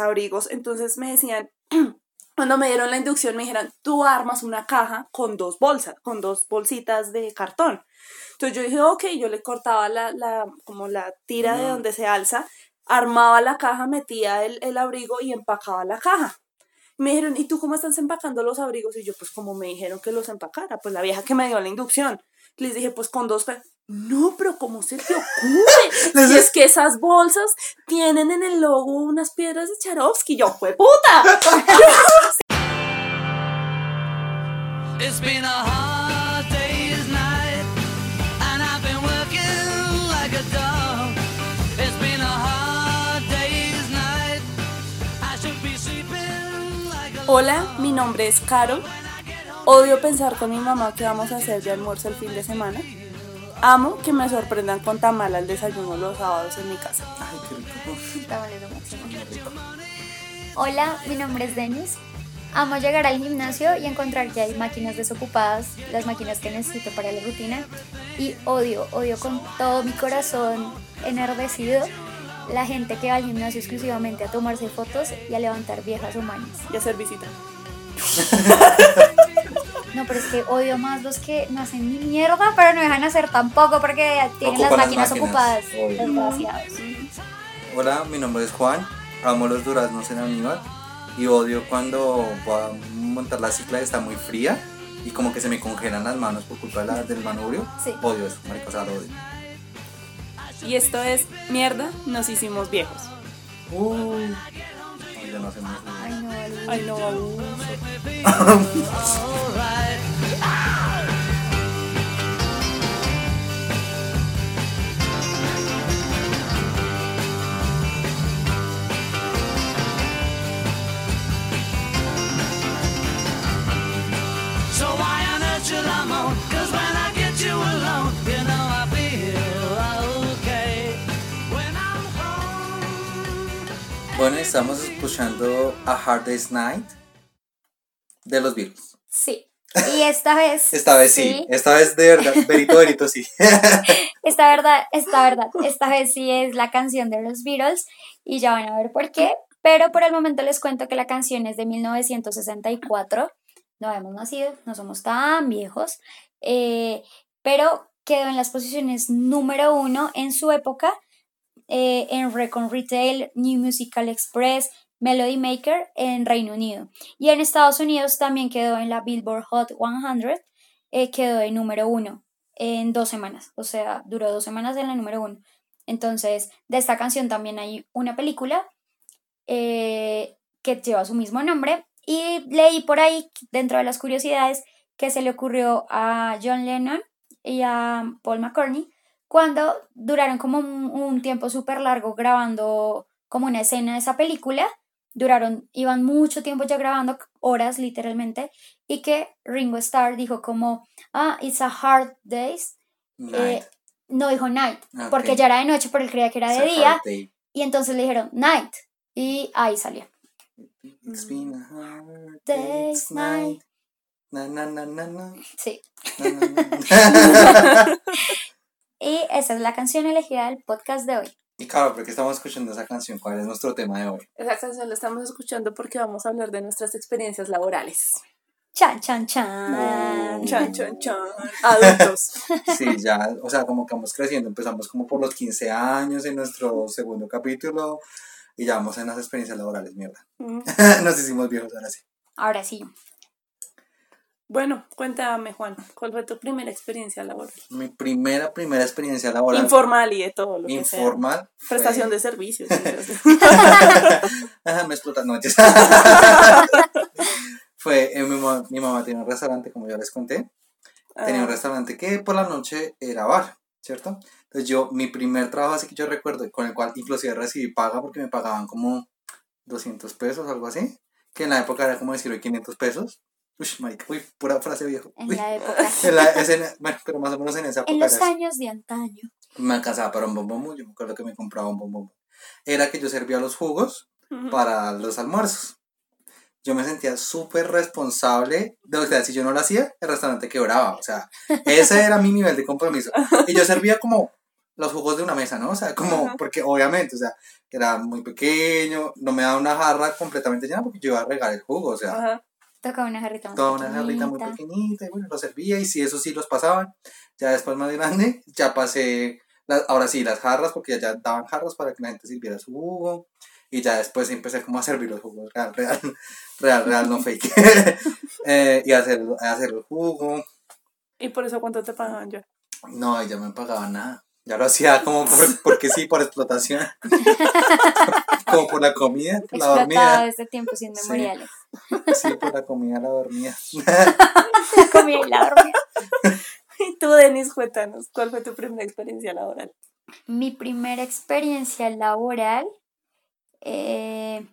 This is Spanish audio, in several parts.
abrigos, entonces me decían, cuando me dieron la inducción me dijeron, tú armas una caja con dos bolsas, con dos bolsitas de cartón. Entonces yo dije, ok, yo le cortaba la, la como la tira de donde se alza, armaba la caja, metía el, el abrigo y empacaba la caja. Me dijeron, ¿y tú cómo estás empacando los abrigos? Y yo, pues como me dijeron que los empacara, pues la vieja que me dio la inducción. Les dije, pues con dos... No, pero ¿cómo se te ocurre? si es que esas bolsas tienen en el logo unas piedras de Charovsky. Yo, fue puta. Hola, mi nombre es Caro. Odio pensar con mi mamá que vamos a hacer de almuerzo el fin de semana. Amo que me sorprendan con tamal al desayuno los sábados en mi casa. Ay, qué rico. Hola, mi nombre es Denis. Amo llegar al gimnasio y encontrar que hay máquinas desocupadas, las máquinas que necesito para la rutina. Y odio, odio con todo mi corazón enardecido la gente que va al gimnasio exclusivamente a tomarse fotos y a levantar viejas humanas. Y hacer visita. No, pero es que odio más los que no hacen ni mierda, pero no dejan hacer tampoco porque tienen las máquinas, ocupadas. Desgraciados. Hola, mi nombre es Juan. Amo los duraznos en Aníbal. Y odio cuando voy a montar la cicla y está muy fría y como que se me congelan las manos por culpa del manubrio. Sí. Odio eso, marica, o lo odio. Y esto es mierda, nos hicimos viejos. Uy. Ya no hacemos. Ay, no, Ay, no, Bueno, estamos escuchando A Hard Day's Night de los Beatles. Sí. Y esta vez. esta vez sí. Esta vez de verdad. Verito, verito, sí. esta verdad, esta verdad. Esta vez sí es la canción de los Beatles. Y ya van a ver por qué. Pero por el momento les cuento que la canción es de 1964. No habíamos nacido, no somos tan viejos. Eh, pero quedó en las posiciones número uno en su época eh, en Recon Retail, New Musical Express, Melody Maker en Reino Unido. Y en Estados Unidos también quedó en la Billboard Hot 100, eh, quedó en número uno en dos semanas, o sea, duró dos semanas en la número uno. Entonces, de esta canción también hay una película eh, que lleva su mismo nombre y leí por ahí, dentro de las curiosidades, que se le ocurrió a John Lennon y a Paul McCartney cuando duraron como un, tiempo súper largo grabando como una escena de esa película, duraron, iban mucho tiempo ya grabando, horas literalmente, y que Ringo Starr dijo como, ah, it's a hard days, eh, no dijo night, porque ya era de noche, pero él creía que era de día, y entonces le dijeron night, y ahí salió. It's been a hard day's night. Na, na, na, na, Sí. Y esa es la canción elegida del podcast de hoy. Y claro, ¿por qué estamos escuchando esa canción? ¿Cuál es nuestro tema de hoy? Esa canción la estamos escuchando porque vamos a hablar de nuestras experiencias laborales. Chan, chan, chan. Chan, chan, chan. Adultos. Sí, ya, o sea, como que vamos creciendo. Empezamos como por los 15 años en nuestro segundo capítulo y ya vamos en las experiencias laborales, mierda. Nos hicimos viejos ahora sí. Ahora sí. Bueno, cuéntame, Juan, ¿cuál fue tu primera experiencia laboral? Mi primera, primera experiencia laboral. Informal y de todo lo Informal. Que sea. Prestación de servicios. me explotan noches. fue, eh, mi, mamá, mi, mamá tenía un restaurante, como ya les conté. Tenía un ah. restaurante que por la noche era bar, ¿cierto? Entonces yo, mi primer trabajo, así que yo recuerdo, con el cual inclusive recibí paga porque me pagaban como 200 pesos, algo así. Que en la época era como decir hoy 500 pesos. Uy, Mike, uy, pura frase viejo. En la época. bueno, pero más o menos en esa época. En los años de antaño. Me alcanzaba para un bombombo, yo me acuerdo que me compraba un bombombo. Era que yo servía los jugos para los almuerzos. Yo me sentía súper responsable de o sea, si yo no lo hacía, el restaurante quebraba. O sea, ese era mi nivel de compromiso. Y yo servía como los jugos de una mesa, ¿no? O sea, como, porque obviamente, o sea, era muy pequeño, no me daba una jarra completamente llena porque yo iba a regar el jugo, o sea. Tocaba una jarrita más toda una jarrita muy pequeñita. y bueno, lo servía, y si eso sí los pasaban, ya después más grande, ya pasé, las- ahora sí, las jarras, porque ya daban jarras para que la gente sirviera su jugo, y ya después empecé como a servir los jugos, real, real, real, real, no fake, Eh, y a hacer, a hacer el jugo, ¿Y por eso cuánto te pagaban yo? no, ya me pagaban nada. Ya lo hacía como por- porque sí, por explotación. como por la comida, por la Explotado dormida. desde tiempos inmemoriales. Sí, por la comida, la dormida. La comida y la dormida. Y tú, Denis, cuéntanos, ¿cuál fue tu primera experiencia laboral? Mi primera experiencia laboral, eh,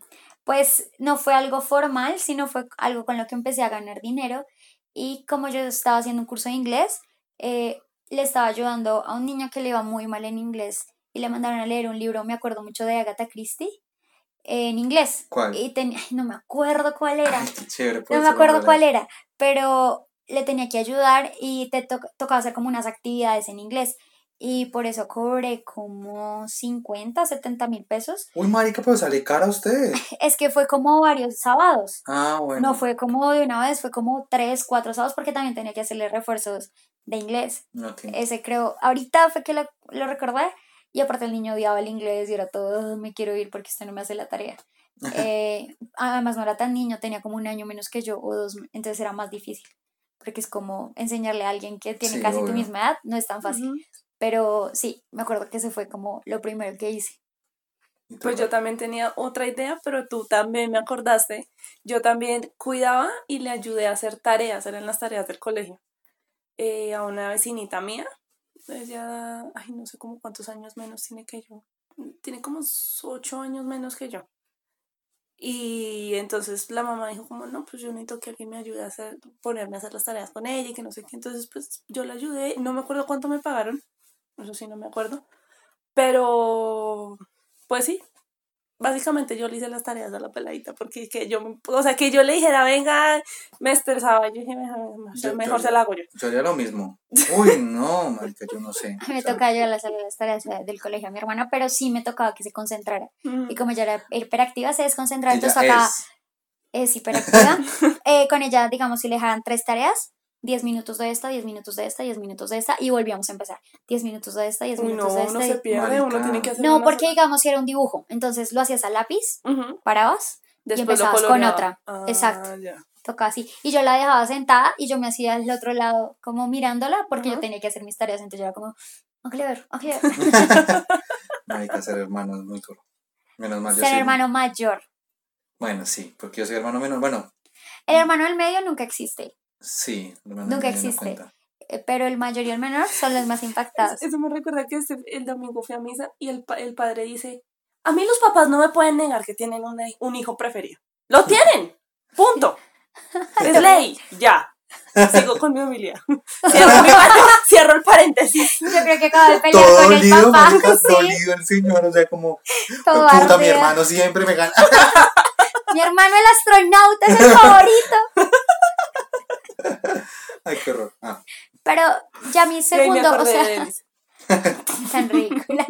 pues no fue algo formal, sino fue algo con lo que empecé a ganar dinero. Y como yo estaba haciendo un curso de inglés, eh, le estaba ayudando a un niño que le iba muy mal en inglés y le mandaron a leer un libro, me acuerdo mucho de Agatha Christie, en inglés. ¿Cuál? Y ay, no me acuerdo cuál era. Ay, qué chévere. No me acuerdo cuál era, pero le tenía que ayudar y te to- tocaba hacer como unas actividades en inglés. Y por eso cobré como 50, 70 mil pesos. Uy, marica, pero sale cara a usted. Es que fue como varios sábados. Ah, bueno. No fue como de una vez, fue como tres, cuatro sábados porque también tenía que hacerle refuerzos de inglés. Ese creo, ahorita fue que lo, lo recordé y aparte el niño odiaba el inglés y era todo, "Ah, me quiero ir porque usted no me hace la tarea. Eh, además no era tan niño, tenía como un año menos que yo o dos, entonces era más difícil. Porque es como enseñarle a alguien que tiene Sí, casi tu misma edad, no es tan fácil. Pero sí, me acuerdo que ese fue como lo primero que hice. ¿Y tú, Pues yo también tenía otra idea, pero tú también me acordaste. Yo también cuidaba y le ayudé a hacer tareas, eran las tareas del colegio. Eh, a una vecinita mía, ella, ay, no sé como cuántos años menos tiene que yo. Tiene como ocho años menos que yo. Y entonces la mamá dijo como, no, pues yo necesito que alguien me ayude a hacer, ponerme a hacer las tareas con ella y que no sé qué. Entonces pues yo la ayudé, no me acuerdo cuánto me pagaron, eso sí no me acuerdo. Pero, pues sí, básicamente yo le hice las tareas a la peladita, porque que yo, o sea, que yo le dijera, venga, me estresaba, yo dije, mejor, Yo- mejor yo- se la hago yo. Yo haría lo mismo. Uy, no, marica, yo no sé. Me O sea, tocaba llevar las, las tareas del colegio a mi hermana, pero sí me tocaba que se concentrara. Y como ella era hiperactiva, se desconcentraba, entonces tocaba... es. es hiperactiva. Eh, con ella, digamos, si le dejaran tres tareas, 10 minutos de esta, 10 minutos de esta, 10 minutos de esta, y volvíamos a empezar. 10 minutos de esta, 10 Uy, minutos de no, esta. uno se 10 pierde, uno tiene que hacer No, porque digamos, si era un dibujo, entonces lo hacías a lápiz, parabas, Después lo empezabas con otra. Ah, Exacto. ya. tocaba así. Y yo la dejaba sentada y yo me hacía al otro lado como mirándola porque yo tenía que hacer mis tareas, entonces yo era como, Oliver, Oliver. Marica, ser hermano es muy duro. Menos mal yo Ser soy- hermano mayor. Bueno, sí, porque yo soy hermano menor. Bueno, El hermano del medio nunca existe, sí. Nunca no existe. eh, pero el mayor y el menor son los más impactados. Eso me recuerda que este- el domingo fui a misa y el, pa- el padre dice, a mí los papás no me pueden negar que tienen una- un hijo preferido. ¡Lo tienen! ¡Punto! Es ley, ya. Sigo con mi humildad. Cierro, el paréntesis. Yo creo que acabo de pelear Todo con el papá. marica, sí, dolido el señor. O sea, como, todo puta, mi hermano siempre me gana. Mi hermano el astronauta es el favorito. Ay, qué horror. Ah, Pero ya mi segundo, o sea, tan ridícula.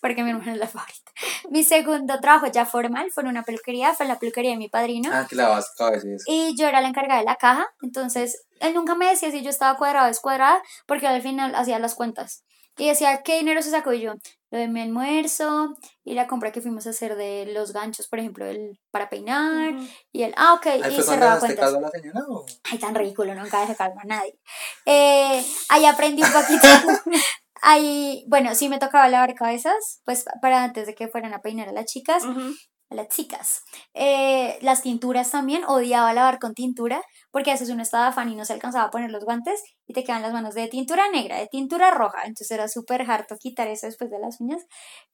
Porque mi hermano es la favorita. Mi segundo trabajo ya formal fue en una peluquería, fue en la peluquería de mi padrino. ah que lavas cabeza y eso. Y yo era la encargada de la caja, entonces él nunca me decía si yo estaba cuadrada o descuadrada, porque al final hacía las cuentas. Y decía, ¿qué dinero se sacó? Y yo, lo de mi almuerzo, y la compra que fuimos a hacer de los ganchos, por ejemplo, el para peinar, y el, ah, ok, Ahí y cerraba cuentas. a la señora o? Ay, tan ridículo, nunca dejé calma a nadie. Eh, ahí aprendí un poquito. ahí, bueno, sí me tocaba lavar cabezas, pues para antes de que fueran a peinar a las chicas. A las chicas. Eh, las tinturas también, odiaba lavar con tintura, porque a veces uno estaba afán y no se alcanzaba a poner los guantes y te quedan las manos de tintura negra, de tintura roja, entonces era súper harto quitar eso después de las uñas.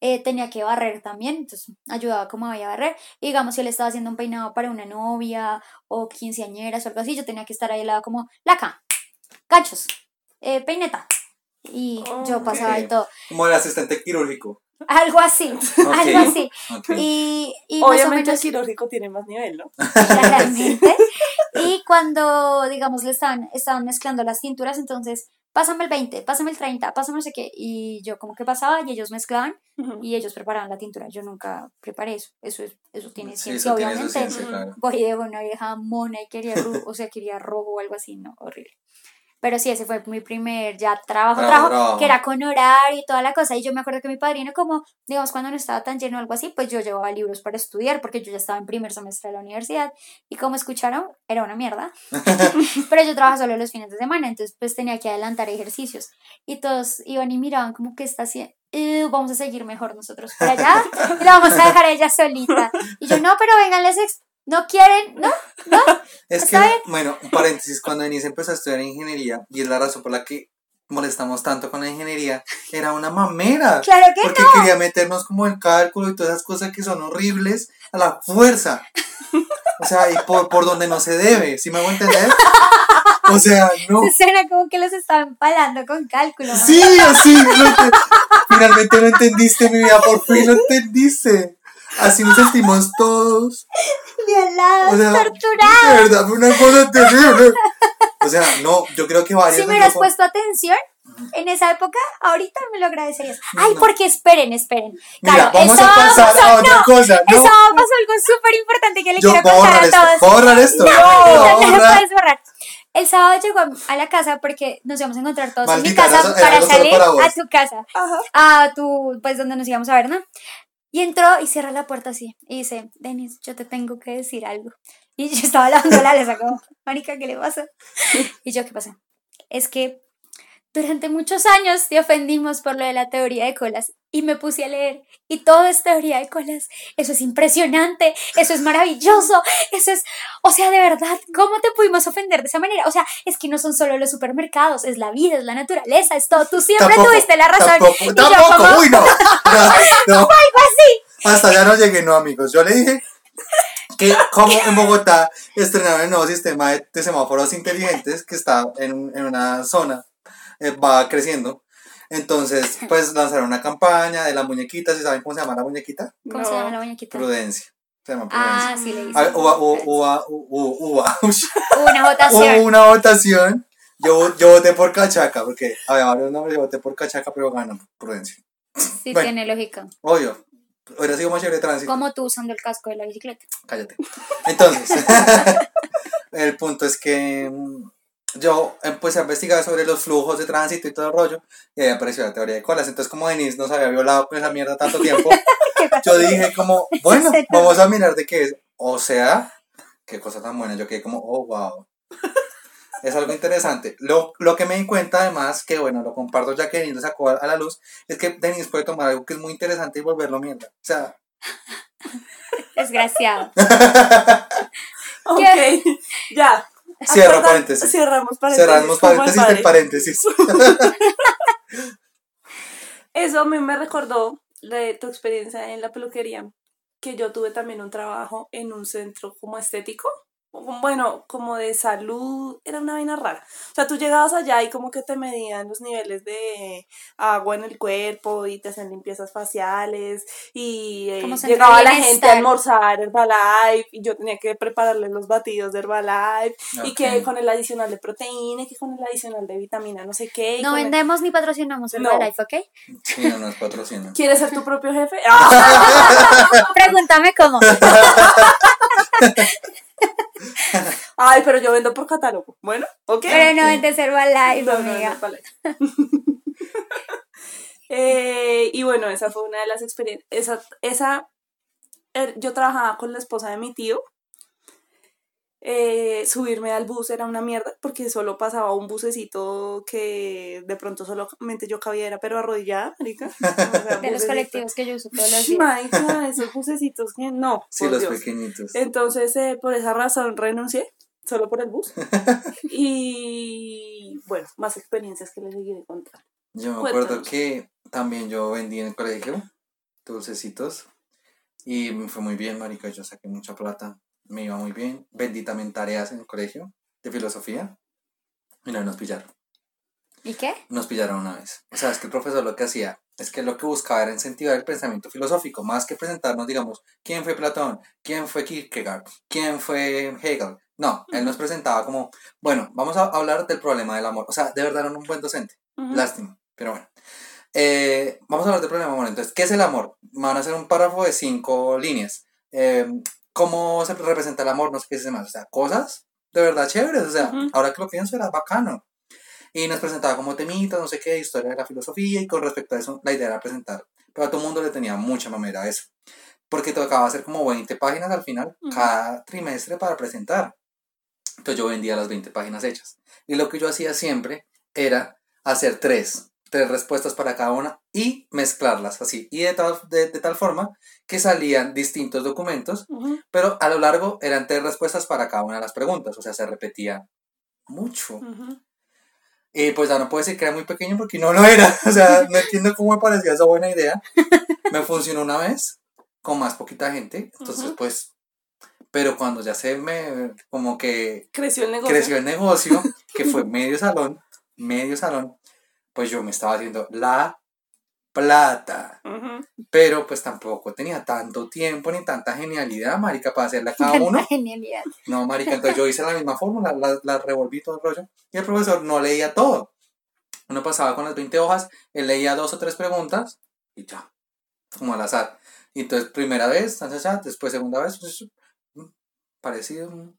Eh, tenía que barrer también, entonces ayudaba como a barrer. Y digamos, si él estaba haciendo un peinado para una novia o quinceañeras o algo así, yo tenía que estar ahí al lado como, laca, ganchos, eh, peineta. Y yo pasaba y todo. Como el asistente quirúrgico. Algo así, algo así. Ok. Y, y más o Obviamente el menos quirúrgico tiene más nivel, ¿no? claramente. Y cuando, digamos, le estaban, estaban mezclando las tinturas, entonces pásame el 20, pásame el 30, pásame no sé qué. Y yo como que pasaba y ellos mezclaban Ujú. y ellos preparaban la tintura. Yo nunca preparé eso. Eso, es, eso tiene Sí, ciencia, eso tiene obviamente. ciencia, claro. Voy de una vieja mona y quería, o sea, quería rojo o algo así, no, horrible. Pero sí, ese fue mi primer ya trabajo, Trabajo, trabajo, que era con horario y toda la cosa. Y yo me acuerdo que mi padrino, como, digamos, cuando no estaba tan lleno o algo así, pues yo llevaba libros para estudiar, porque yo ya estaba en primer semestre de la universidad. Y como escucharon, era una mierda. Pero yo trabajaba solo los fines de semana, entonces pues tenía que adelantar ejercicios. Y todos iban y miraban como que está haciendo. "Eh, vamos a seguir mejor nosotros por allá y la vamos a dejar a ella solita. Y yo, no, pero vengan, les ex- no quieren, ¿no? Es que, bueno, un paréntesis, cuando Denise empezó a estudiar ingeniería, y es la razón por la que molestamos tanto con la ingeniería, era una mamera. Claro que Porque quería meternos como en cálculo y todas esas cosas que son horribles a la fuerza. O sea, y por, por donde no se debe, ¿sí me hago entender? O sea, no. Suena como que los estaban empalando con cálculo. Sí, así. Finalmente lo entendiste, mi vida, por fin lo entendiste. Así nos sentimos todos. Violados, O sea, torturados. de verdad, fue una cosa terrible. O sea, no, yo creo que varios Si me hubieras puesto atención en esa época, ahorita me lo agradecerías. Ay, No. porque esperen, esperen. Mira, Claro, vamos el a sábado pasar pasó- a otra no, cosa. No, sábado pasó algo súper importante que le yo quiero contar a esto. todos. ¿Puedo borrar esto? No, a no lo puedes borrar. El sábado llegó a la casa porque nos íbamos a encontrar todos en mi Maldita, casa era- era para salir para a tu casa, Ajá. a tu, pues donde nos íbamos a ver, ¿no? Y entró y cierra la puerta así y dice, Denis, yo te tengo que decir algo. Y yo estaba la le como, Mónica, ¿qué le pasa? Y yo, ¿qué pasa? Es que durante muchos años te ofendimos por lo de la teoría de colas y me puse a leer y todo es teoría de colas. Eso es impresionante, eso es maravilloso, eso es, o sea, de verdad, ¿cómo te pudimos ofender de esa manera? O sea, es que no son solo los supermercados, es la vida, es la naturaleza, es todo. Tú siempre Tampoco, tuviste la razón. Tampoco, y yo tampoco, como, uy, no. No, así. Hasta ya no llegué, no, amigos. Yo le dije que como en Bogotá estrenaron el nuevo sistema de, de semáforos inteligentes que está en, en una zona, eh, va creciendo. Entonces, pues lanzaron una campaña de las muñequitas. ¿Y saben cómo se llama la muñequita? ¿Cómo se llama la muñequita? Prudencia. Se llama Prudencia. Ah, sí, le hice. hubo, hubo- hubo- hubo- hubo- Una votación. hubo una votación. Yo, yo voté por Cachaca, porque había varios nombres. Yo voté por Cachaca, pero ganó Prudencia. Sí, bueno. tiene lógica. Obvio. Hubiera sido más chévere de tránsito. Como tú usando el casco de la bicicleta. Cállate. Entonces, el punto es que mm, yo empecé a investigar sobre los flujos de tránsito y todo el rollo, y ahí apareció la teoría de colas. Entonces, como Denise nos había violado con esa mierda tanto tiempo, yo dije como, bueno, vamos a mirar de qué es. O sea, qué cosa tan buena. Yo quedé como, oh, wow. Es algo interesante. Lo, lo que me di cuenta, además, que bueno, lo comparto ya que Denise lo sacó a, a la luz, es que Denise puede tomar algo que es muy interesante y volverlo mierda. O sea, Desgraciado. Ok, ya. Cierro Acorda- paréntesis. Cerramos paréntesis. cerramos paréntesis del paréntesis. Eso a mí me recordó de tu experiencia en la peluquería, que yo tuve también un trabajo en un centro como estético, bueno, como de salud, era una vaina rara. O sea, tú llegabas allá y como que te medían los niveles de agua en el cuerpo y te hacían limpiezas faciales y eh, llegaba la gente a almorzar Herbalife y yo tenía que prepararles los batidos de Herbalife y que con el adicional de proteína y que con el adicional de vitamina no sé qué. No el- vendemos ni patrocinamos No. Herbalife, ¿ok? Sí, no nos patrocina. ¿Quieres ser tu propio jefe? ¡Ah! Pregúntame cómo. Ay, pero yo vendo por catálogo. Bueno, ok. Pero no vendes Herbalife, No, no, no, amiga. Eh, y bueno, esa fue una de las experiencias. Esa, esa, er- yo trabajaba con la esposa de mi tío. Eh, subirme al bus era una mierda porque solo pasaba un bucecito que de pronto solamente yo cabía, era pero arrodillada, marica. O sea, De los colectivos que yo uso todos los días. Marica, esos bucecitos que no. Sí, por los Dios. pequeñitos. Entonces, eh, por esa razón renuncié, solo por el bus. y bueno, más experiencias que les seguiré contando. Yo me acuerdo Cuéntanos. que también yo vendí en el colegio dulcecitos y me fue muy bien, marica. Yo saqué mucha plata, me iba muy bien. Vendí también tareas en el colegio de filosofía y no nos pillaron. ¿Y qué? Nos pillaron una vez. O sea, es que el profesor lo que hacía es que lo que buscaba era incentivar el pensamiento filosófico, más que presentarnos, digamos, quién fue Platón, quién fue Kierkegaard, quién fue Hegel. No, él nos presentaba como, bueno, vamos a hablar del problema del amor. O sea, de verdad era un buen docente. Lástima, pero bueno. Eh, vamos a hablar del problema del amor. Entonces, ¿qué es el amor? Van a hacer un párrafo de cinco líneas. Eh, ¿Cómo se representa el amor? No sé qué es más. O sea, cosas de verdad chéveres. O sea, Ujú. ahora que lo pienso era bacano. Y nos presentaba como temitas, no sé qué, historia de la filosofía. Y con respecto a eso, la idea era presentar. Pero a todo el mundo le tenía mucha mamera a eso. Porque tocaba hacer como 20 páginas al final, Ujú. cada trimestre para presentar. Entonces yo vendía las 20 páginas hechas. Y lo que yo hacía siempre era hacer tres, tres respuestas para cada una y mezclarlas así. Y de tal, de, de tal forma que salían distintos documentos, pero a lo largo eran tres respuestas para cada una de las preguntas. O sea, se repetía mucho. ujú. Y pues ya no puedo decir que era muy pequeño porque no lo era. O sea, no entiendo cómo me parecía esa buena idea. Me funcionó una vez con más poquita gente. Entonces, pues, pero cuando ya se me, como que Creció el negocio. creció el negocio, que fue medio salón, medio salón, pues yo me estaba haciendo la plata. Pero pues tampoco tenía tanto tiempo ni tanta genialidad, marica, para hacerla cada Tanta uno. genialidad. No, marica, entonces yo hice la misma fórmula, la, la revolví todo el rollo. Y el profesor no leía todo. Uno pasaba con las 20 hojas, él leía dos o tres preguntas y ya, como al azar. Y entonces, primera vez, después segunda vez, pues, mm, parecido, mm,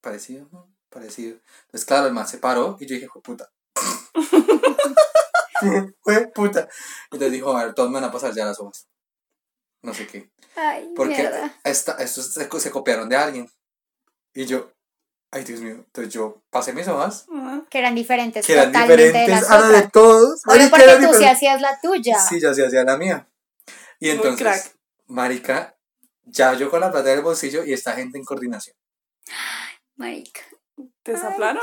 parecido, mm, parecido. Entonces, claro, el man se paró y yo dije, puta. Fue puta. Entonces dijo, a ver, todos me van a pasar ya las hojas. No sé qué. Ay, Porque esta, estos se, se copiaron de alguien. Y yo, ay Dios mío. Entonces yo pasé mis hojas, Ujú. Que eran diferentes que eran totalmente de diferentes las a las de otras. todos. Marica, porque tú sí diferentes. hacías la tuya. Sí, yo sí hacía la mía. Y entonces, marica, ya yo con la plata del bolsillo y esta gente en coordinación. Marica. ¿Te Ay, soplaron?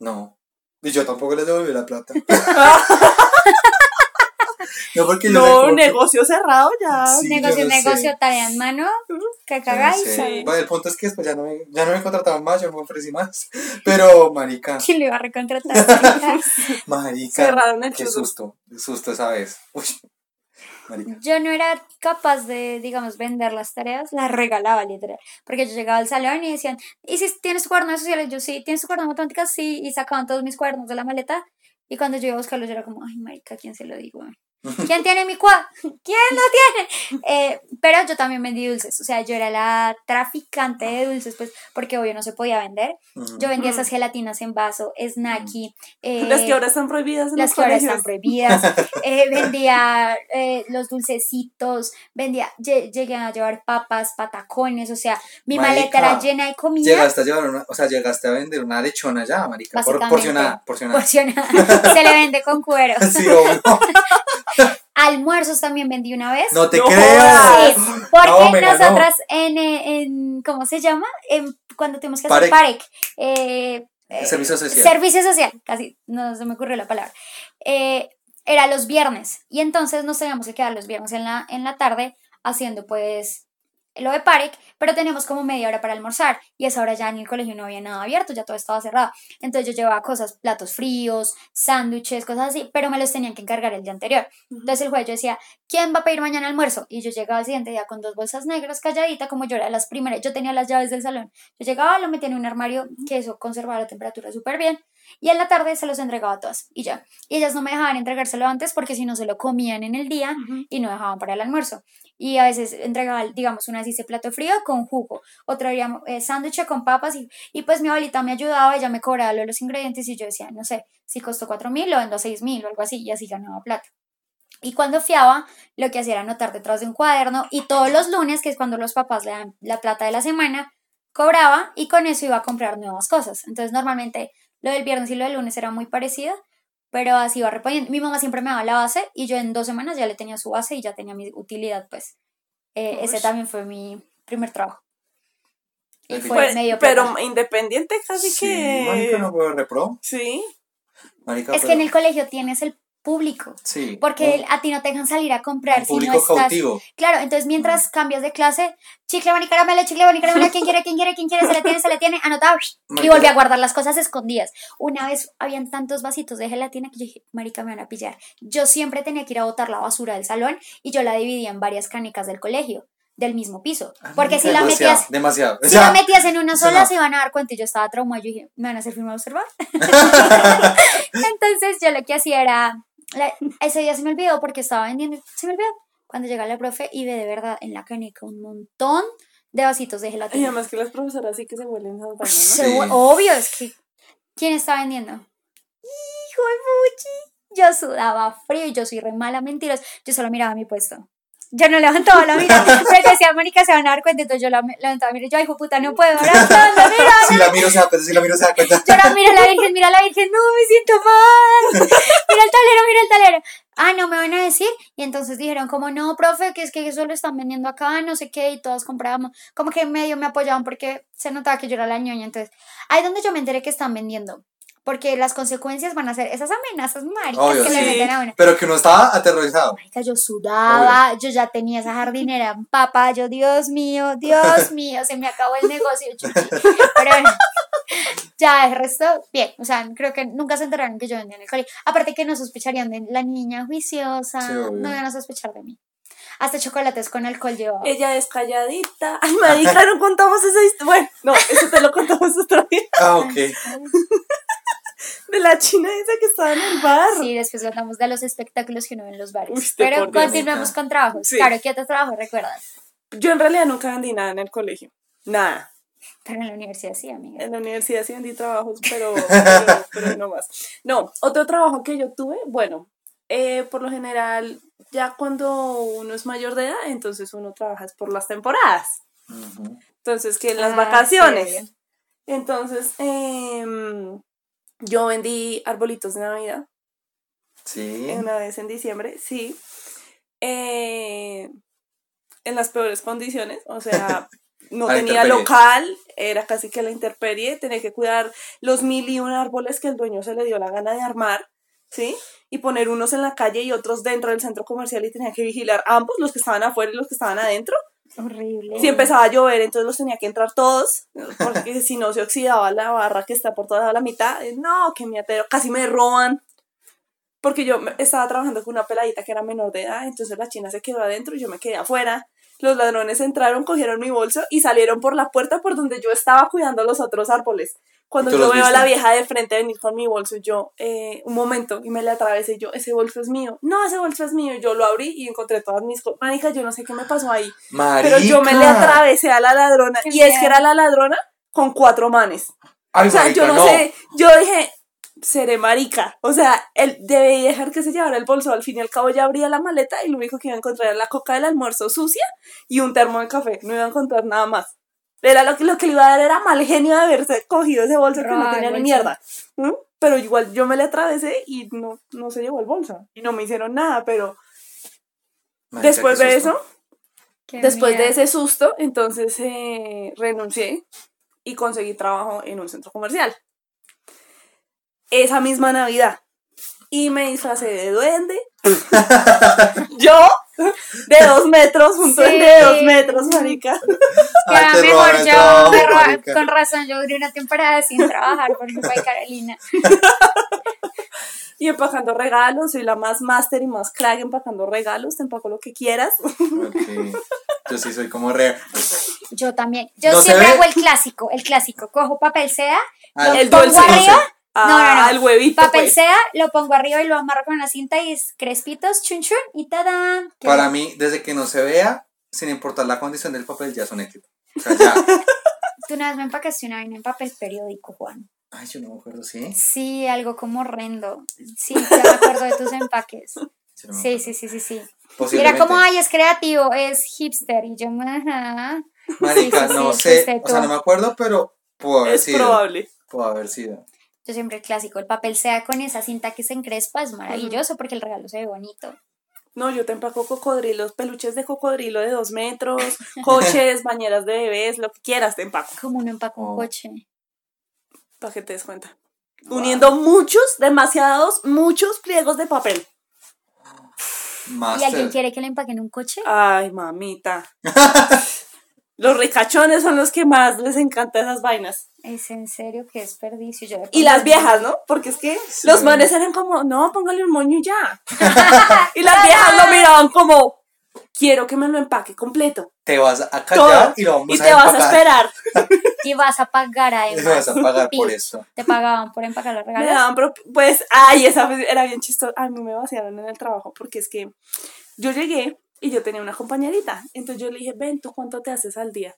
No. Y yo tampoco les devolví la plata. no, porque yo No, que- negocio cerrado ya. Sí, negocio, sé. negocio, tarea en mano. Que no cagáis. sé. Sí. Bueno, el punto es que después ya no me, ya no me contrataban más, yo me ofrecí más. Pero, marica, ¿Quién lo iba a recontratar? marica. Cerraron el Qué susto, qué susto esa vez. Uy, Yo no era capaz de, digamos, vender las tareas, las regalaba literal. Porque yo llegaba al salón y decían, ¿y si tienes tu cuaderno de sociales? Yo sí, ¿tienes tu cuaderno de matemáticas? Sí, y sacaban todos mis cuadernos de la maleta. Y cuando yo iba a buscarlos, yo era como, ay, marica, ¿quién se lo digo? ¿Quién tiene mi cua? ¿Quién lo tiene? Eh, pero yo también vendí dulces, o sea, yo era la traficante de dulces, pues, porque obvio no se podía vender. Yo vendía esas gelatinas en vaso, snacky, eh, Las que ahora están prohibidas en las los que ahora están prohibidas. Eh, vendía eh, los dulcecitos, vendía, lle- llegué a llevar papas, patacones, o sea, mi maleta era llena de comida Llegaste a llevar una, o sea, llegaste a vender una lechona ya, marica. Por, porcionada, porcionada. porcionada. Se le vende con cuero. Sí, obvio. Almuerzos también vendí una vez. No te No creo. Sí, porque No, nosotras en, en, ¿cómo se llama? En, cuando tuvimos que hacer Parec. PAREC, eh, eh, Servicio social. Servicio social, casi no se me ocurrió la palabra. Eh, era los viernes y entonces nos teníamos que quedar los viernes en la, en la tarde haciendo pues lo de Parec, pero teníamos como media hora para almorzar y a esa hora ya en el colegio no había nada abierto, ya todo estaba cerrado. Entonces yo llevaba cosas, platos fríos, sándwiches, cosas así, pero me los tenían que encargar el día anterior. Entonces el juez yo decía, ¿quién va a pedir mañana almuerzo? Y yo llegaba al siguiente día con dos bolsas negras calladita, como yo era de las primeras, yo tenía las llaves del salón. Yo llegaba, lo metía en un armario, que eso conservaba la temperatura súper bien, y en la tarde se los entregaba a todas, y ya. Y ellas no me dejaban entregárselo antes porque si no se lo comían en el día y no dejaban para el almuerzo. Y a veces entregaba, digamos, una hice plato frío con jugo, otra día eh, sándwich con papas, y, y pues mi abuelita me ayudaba, ella me cobraba los ingredientes, y yo decía, no sé, si costó cuatro mil, lo vendo a seis mil o algo así, y así ganaba plata. Y cuando fiaba, lo que hacía era anotar detrás de un cuaderno y todos los lunes, que es cuando los papás le dan la plata de la semana, cobraba y con eso iba a comprar nuevas cosas. Entonces normalmente lo del viernes y lo del lunes era muy parecido, pero así iba reponiendo. Mi mamá siempre me daba la base y yo en dos semanas ya le tenía su base y ya tenía mi utilidad, pues. Eh, ese también fue mi primer trabajo. Y fue Pues, medio pero plata. independiente casi Sí, que. marica, no puedo repro. Sí. Marica, Es que pero- en el colegio tienes el público, Sí. porque a ti no te dejan salir a comprar si no estás... cautivo. Claro, entonces mientras cambias de clase, chicle, van y caramelo, chicle, van y caramelo, ¿quién quiere, quién quiere, quién quiere? Se le tiene, se le tiene, anotado. Y volví a guardar las cosas escondidas. Una vez habían tantos vasitos de gelatina que yo dije, marica, me van a pillar. Yo siempre tenía que ir a botar la basura del salón y yo la dividía en varias canicas del colegio. del mismo piso. Ah, Porque si la metías, Demasiado. Si la metías en una sola no. se iban a dar cuenta y yo estaba traumada. Yo dije, ¿me van a hacer firma de observar? Entonces yo lo que hacía era, la- ese día se me olvidó porque estaba vendiendo, se me olvidó. Cuando llega la profe y ve de verdad en la caneca un montón de vasitos de Y gelatina. además que las profesoras sí que se vainas, ¿no? Sí. Obvio, es que, ¿quién está vendiendo? Hijo de puchi. Yo sudaba frío y yo soy re mala mentiras. Yo solo miraba mi puesto. Yo no levantaba la mirada. Pero decía, Mónica, se van a dar cuenta. Entonces yo la levantaba, mira, yo, hijo puta, no puedo. Ahora, no, mira, Si la miro se da cuenta, si la miro se da cuenta. yo la mira a la Virgen, mira a la Virgen, no, me siento mal. Mira el talero, mira el talero. Ah, no me van a decir. Y entonces dijeron, como no, profe, que es que eso lo están vendiendo acá, no sé qué, y todos comprábamos. Como que medio me apoyaban porque se notaba que yo era la ñoña. Entonces, ahí donde yo me enteré que están vendiendo. Porque las consecuencias van a ser esas amenazas maricas Obvio, que le meten a uno. Pero que uno estaba aterrorizado. Marica, yo sudaba, yo ya tenía esa jardinera en papa, yo, Dios mío, Dios mío, se me acabó el negocio, chuchi. Pero bueno, ya el resto, bien, o sea, creo que nunca se enteraron que yo vendía en el colegio. Aparte que no sospecharían de la niña juiciosa, Sí, no iban a sospechar de mí. Hasta chocolates con alcohol llevaba. Ella es calladita. Ay, marica, no contamos esa historia. Bueno, no, eso te lo contamos otro día. Ah, ok. De la china esa que estaba en el bar. Sí, después hablamos de los espectáculos que uno ve en los bares. Uy, Pero continuemos con trabajos. Sí. Claro, ¿qué otros trabajos recuerdas? Yo en realidad nunca vendí nada en el colegio. Nada. Pero en la universidad sí, amiga. En la universidad sí vendí trabajos, pero, pero, pero no más. No, otro trabajo que yo tuve, bueno, eh, por lo general, ya cuando uno es mayor de edad, entonces uno trabaja es por las temporadas. Entonces, que en las Ah, vacaciones. sí. Entonces, em, yo vendí arbolitos de Navidad Sí. una vez en diciembre, sí. Eh, en las peores condiciones, o sea, no tenía local, era casi que la intemperie, tenía que cuidar los mil y un árboles que el dueño se le dio la gana de armar, ¿sí? Y poner unos en la calle y otros dentro del centro comercial y tenía que vigilar ambos, los que estaban afuera y los que estaban adentro. Horrible. Si empezaba a llover, entonces los tenía que entrar todos, porque si no se oxidaba la barra que está por toda la mitad. Eh, No, que miatero, casi me roban. Porque yo estaba trabajando con una peladita que era menor de edad, entonces la china se quedó adentro y yo me quedé afuera. Los ladrones entraron, cogieron mi bolso y salieron por la puerta por donde yo estaba cuidando los otros árboles. Cuando ¿Y tú yo veo a la vieja de frente venir con mi bolso, yo, eh, un momento, y me le atravesé yo, ese bolso es mío. No, ese bolso es mío. Yo lo abrí y encontré todas mis cosas. Marica, yo no sé qué me pasó ahí. Marica. Pero yo me le atravesé a la ladrona. Qué Y es que era la ladrona con cuatro manes. Ay, O sea, marica, yo no, sé. Yo dije, seré marica. O sea, él debe dejar que se llevara el bolso. Al fin y al cabo ya abría la maleta y lo único que iba a encontrar era la coca del almuerzo sucia y un termo de café. No iba a encontrar nada más. Era lo que, lo que le iba a dar era mal genio de haberse cogido ese bolso que no tenía ni mierda. ¿Mm? Pero igual yo me le atravesé y no, no se llevó el bolso. Y no me hicieron nada, pero Marica, después de eso, Qué Después de ese susto, entonces eh, renuncié y conseguí trabajo en un centro comercial. Esa misma Navidad. Y me disfracé de duende. Yo, de dos metros, un duende de dos metros, marica. Ay, te mejor roban yo, trabajo, me con razón, yo duré una temporada sin trabajar por culpa de Carolina. Y empacando regalos, soy la más máster y más crack empacando regalos, te empaco lo que quieras. Yo sí soy como re. Yo también. Yo ¿No se siempre hago el clásico, el clásico. Cojo papel seda, Ah, lo el pongo dulce, no sé. Arriba. No, no, no. Ah, el huevito, Papel pues. seda, lo pongo arriba y lo amarro con una cinta y es crespitos, chun chun y. Qué Para mí, desde que no se vea, sin importar la condición del papel, ya es un éxito. O sea, ya. Tú una vez me empacaste una vaina en papel periódico, Juan. Ay, yo no me acuerdo, ¿sí? Sí, algo como horrendo. Sí, ya me acuerdo de tus empaques. Sí, sí, sí, sí, sí. Era como, ay, es creativo, es hipster. Y yo, ajá. Marica, Sí, sí, no sí, sé. O sea, no me acuerdo, pero pudo haber Es sido. probable. Pudo haber sido. Yo siempre el clásico, el papel sea con esa cinta que se encrespa, es maravilloso porque el regalo se ve bonito. No, yo te empaco cocodrilos, peluches de cocodrilo de dos metros, coches, bañeras de bebés, lo que quieras te empaco, Como uno empaca un Oh. coche. para que te des cuenta. Uniendo muchos, demasiados, muchos pliegos de papel. ¿Y alguien quiere que le empaquen un coche? Ay, mamita. Los ricachones son los que más les encantan esas vainas. Es en serio, qué desperdicio. Yo le Y las viejas, ¿no? Porque es que Sí. los manes eran como, no, póngale un moño y ya. y las viejas lo miraban como, quiero que me lo empaque completo. Te vas a callar Todo. y lo vamos Y a te vas a esperar. Y vas a pagar Y además. me vas a pagar por esto. Te pagaban por empacar los Me regalos. daban pro- pues, ay, esa vez era bien chistosa. A mí me vaciaron en el trabajo porque es que yo llegué y yo tenía una compañerita. Entonces yo le dije, ven, ¿tú cuánto te haces al día?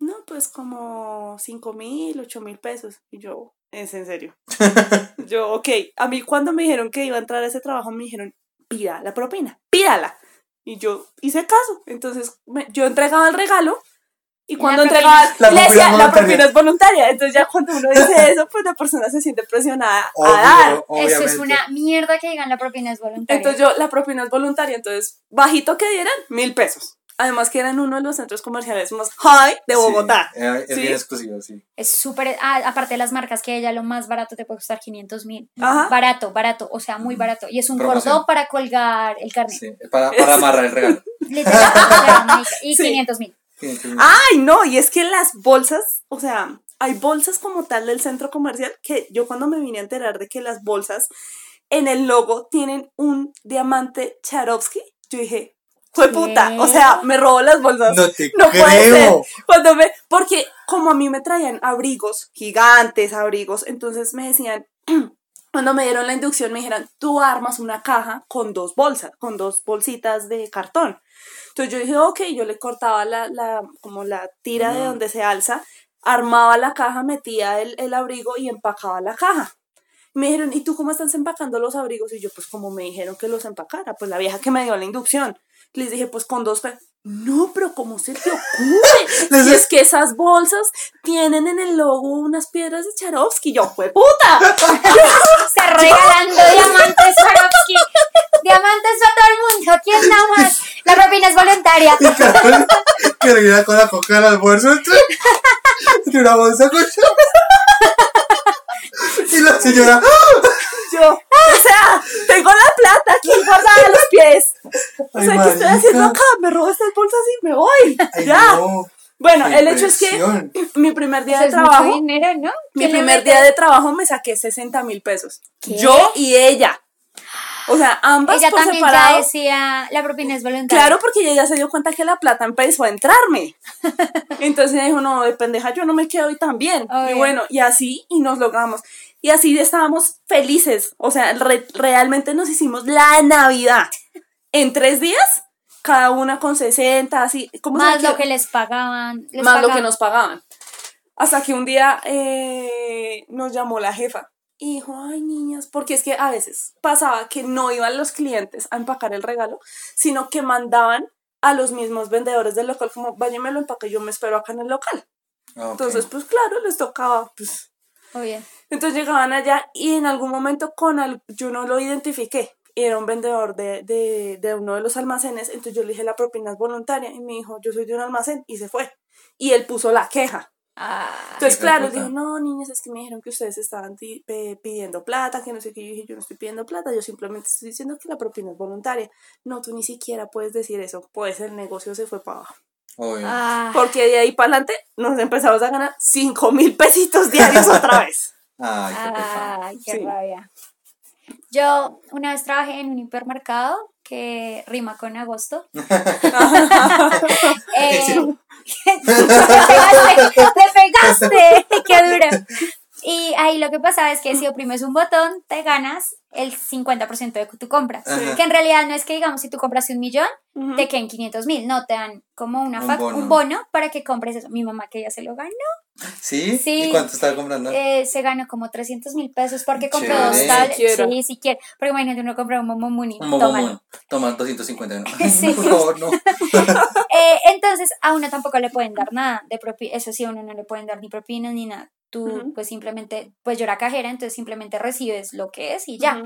No, pues como 5 mil, 8 mil pesos. Y yo, es en serio. yo, ok. A mí cuando me dijeron que iba a entrar a ese trabajo, me dijeron, pida la propina, pídala. Y yo hice caso. Entonces me- yo entregaba el regalo. Y cuando propina? entregaba, La es la voluntaria". propina es voluntaria. Entonces ya cuando uno dice eso, pues la persona se siente presionada Obvio, a dar. Eso obviamente. es una mierda que digan la propina es voluntaria. Entonces yo, la propina es voluntaria, entonces bajito que dieran, mil pesos. Además que eran uno de los centros comerciales más high de Bogotá. eh, es ¿Sí? bien exclusivo, sí. Es súper, ah, aparte de las marcas que ella lo más barato te puede costar 500 mil. Ajá. Barato, barato, o sea, muy barato. Y es un cordón para colgar el carnet. sí. Para, para amarrar el regalo. Literal, o sea, marica, y Sí. 500 mil. Sí, sí. Ay, no, y es que las bolsas, o sea, hay bolsas como tal del centro comercial que yo cuando me vine a enterar de que las bolsas en el logo tienen un diamante Charovsky, yo dije, fue puta, o sea, me robó las bolsas. No te No puede ser. Cuando me, porque como a mí me traían abrigos, gigantes abrigos, entonces me decían, cuando me dieron la inducción me dijeron, tú armas una caja con dos bolsas, con dos bolsitas de cartón. Entonces yo dije, ok, yo le cortaba la, la como la tira de donde se alza, armaba la caja, metía el, el abrigo y empacaba la caja. Me dijeron, ¿y tú cómo estás empacando los abrigos? Y yo, pues como me dijeron que los empacara, pues la vieja que me dio la inducción. Les dije, pues con dos. pe-". No, pero ¿cómo se te ocurre? Si es que esas bolsas tienen en el logo unas piedras de Charovsky. Yo, fue puta. Se regalando diamantes Swarovski. Diamantes a todo el mundo. ¿Quién da más? La propina es voluntaria. Que le con la coca al almuerzo entre una bolsa con Y la señora, Yo, o sea, tengo la plata aquí guardada a los pies. O Ay, sea, ¿qué estoy haciendo acá? Me robo estas bolsas y me voy. ay, ya. no, Bueno, qué el hecho es que mi primer día de trabajo, dinero, ¿no? mi ¿Quién le primer día de trabajo me saqué 60 mil pesos. ¿Qué? Yo y ella. O sea, ambas Ella por también separado. ya decía, la propina es voluntaria. Claro, porque ella ya se dio cuenta que la plata empezó a entrarme. Entonces ella dijo, no, de pendeja, yo no me quedo hoy también. Y Obvio. bueno, y así, y nos logramos. Y así estábamos felices. O sea, re- realmente nos hicimos la Navidad. En tres días, cada una con 60, así. ¿cómo Más lo que les pagaban. les Más lo que nos pagaban. Hasta que un día eh, nos llamó la jefa y dijo, ay niñas, porque es que a veces pasaba que no iban los clientes a empacar el regalo, sino que mandaban a los mismos vendedores del local como, váyame lo empaque, yo me espero acá en el local. Ah, ok. Entonces, pues claro, les tocaba, pues. Oye, Entonces llegaban allá y en algún momento con al, yo no lo identifiqué. Era un vendedor de, de, de uno de los almacenes, entonces yo le dije la propina es voluntaria y me dijo, yo soy de un almacén y se fue. Y él puso la queja. Ah, Entonces, claro, dijo, no, niñas, es que me dijeron que ustedes estaban pidiendo plata, que no sé qué. Yo dije, yo no estoy pidiendo plata, yo simplemente estoy diciendo que la propina es voluntaria. No, tú ni siquiera puedes decir eso, pues el negocio se fue para abajo. Ah, Porque de ahí para adelante nos empezamos a ganar 5 mil pesitos diarios otra vez. Ay, qué. Ay, qué Sí. rabia. Yo una vez trabajé en un hipermercado que rima con agosto. Eh, te pegaste, te pegaste, qué duro. Y ahí lo que pasaba es que si oprimes un botón, te ganas el 50% de tu compra. Ajá. Que en realidad no es que, digamos, si tú compras un millón, te queden 500 mil. No, te dan como una Un bono. un bono para que compres eso. Mi mamá que ya se lo ganó, ¿Sí? Sí. ¿Y cuánto estaba comprando? eh, se ganó como 300 mil pesos porque compró Chévere. dos. Siquiera. Sí, si quiere. Porque imagínate uno compra un momomuni. Un momo tómalo. mono. Toma 250, ¿no? Sí. Por favor, no. Eh, entonces, a uno tampoco le pueden dar nada de propina. Eso sí, a uno no le pueden dar ni propinas ni nada. Tú, pues simplemente, pues yo era cajera, entonces simplemente recibes lo que es y ya.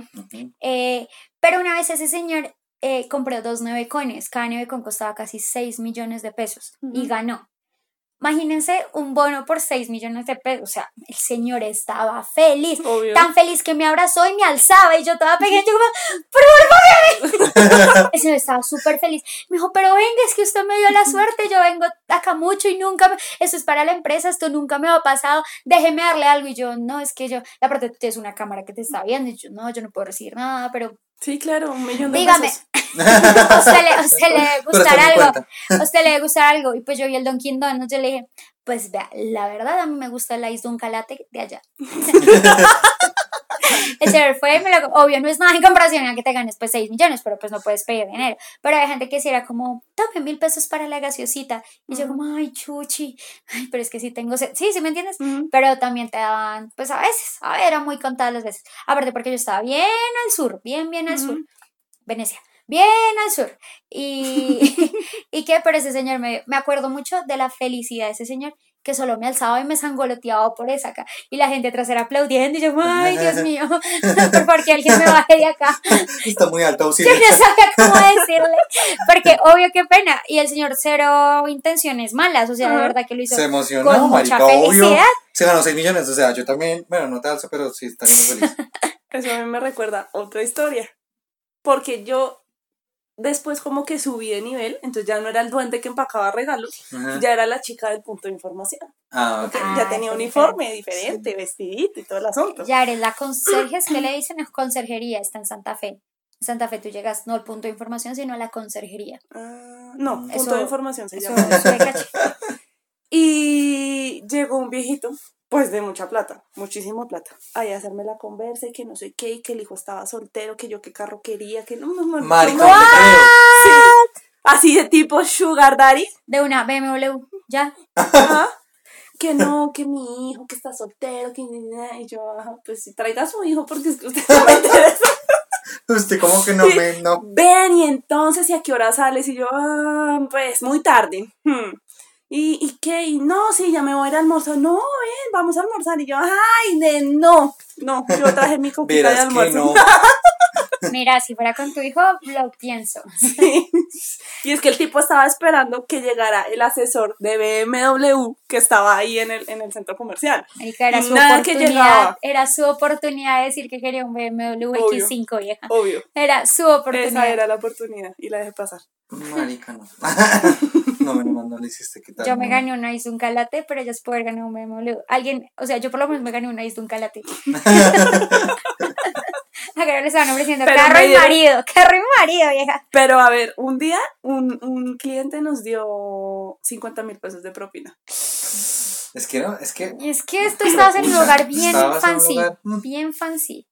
Eh, pero una vez ese señor eh, compró dos nuevecones. Cada nuevecón costaba casi 6 millones de pesos y ganó. Imagínense un bono por 6 millones de pesos. O sea, el señor estaba feliz. Obvio. Tan feliz que me abrazó y me alzaba y yo toda pequeña, yo como, por favor, móveme". El señor estaba súper feliz. Me dijo, pero venga, es que usted me dio la suerte, yo vengo acá mucho y nunca, me... esto es para la empresa, esto nunca me ha pasado, déjeme darle algo. Y yo, no, es que yo, y aparte tú tienes una cámara que te está viendo y yo, no, yo no puedo recibir nada, pero Sí, claro, un millón de Dígame, pesos. a usted le, usted le debe Pero gustar está en mi algo. A usted le debe gustar algo. Y pues yo vi el Dunkin' Donuts, yo le dije, pues vea, la verdad a mí me gusta el ice Dunkin' Latte de allá. el señor fue, me lo, obvio, no es nada en comparación a que te ganes pues 6 millones, pero pues no puedes pedir dinero. Pero hay gente que si era como, tome mil pesos para la gaseosita. Y yo como, ay, chuchi, ay, pero es que sí tengo sed. Sí, sí, ¿me entiendes? Ujú. Pero también te daban, pues a veces, a ver, era muy contadas las veces. Aparte porque yo estaba bien al sur, bien, bien al sur. Venecia, bien al sur. Y, y que, pero ese señor, me, me acuerdo mucho de la felicidad de ese señor que solo me alzaba y me sangoloteaba por esa acá. Y la gente atrás era aplaudiendo y yo, ay, Dios mío, por favor que alguien me baje de acá. Está muy alto Yo auxilio. no sabía cómo decirle, porque obvio qué pena. Y el señor cero intenciones malas, o sea, de verdad que lo hizo Se emocionó, con mucha marica, obvio. felicidad. Se ganó 6 millones, o sea, yo también, bueno, no te alzo, pero sí estaría muy feliz. Eso a mí me recuerda otra historia. Porque yo después como que subí de nivel, entonces ya no era el duende que empacaba regalos, Ajá. ya era la chica del punto de información. Ah, ok. Ah, ya tenía uniforme diferente, vestidito y todo el asunto. Ya eres la conserje, es que le dicen es conserjería, está en Santa Fe. En Santa Fe tú llegas no al punto de información, sino a la conserjería. Ah, no, Mm. punto de información se llama. eso. Y llegó un viejito, pues de mucha plata, muchísima plata, ahí hacerme la conversa y que no sé qué, y que el hijo estaba soltero, que yo qué carro quería, que no, no, no, sí. Así de tipo Sugar Daddy. De una BMW, ya. Ajá. Que no, que mi hijo que está soltero, que y yo, ajá, pues si traiga a su hijo porque es que usted no me interesa. Usted como que no Sí. me, no. Ven y entonces, ¿y a qué hora sales? Y yo, ah, pues muy tarde. Hmm. ¿Y, ¿Y qué? Y no, sí, ya me voy a ir a almorzar. No, ven, vamos a almorzar. Y yo, ay, de no. No, yo traje mi coquita de almuerzo. no. Mira, si fuera con tu hijo, lo pienso. Sí. Y es que el tipo estaba esperando que llegara el asesor de BMW que estaba ahí en el, en el centro comercial. Marica, era Y su nada que oportunidad. llegaba. Era su oportunidad de decir que quería un BMW Obvio. X5, vieja. Obvio. Era su Esa oportunidad. era la oportunidad y la dejé pasar. Marica, no. no, menos mal no le hiciste quitar. Yo me gané una Ice un calate, pero ellos pueden ganar un BMW. Alguien, o sea, yo por lo menos me gané una Ice un calate. Acá le estaban ofreciendo Pero carro y marido, carro y marido, vieja. Pero a ver, un día un, un cliente nos dio 50 mil pesos de propina. Es que no, es que. Y es que tú estabas en un lugar bien fancy, lugar, mm. bien fancy.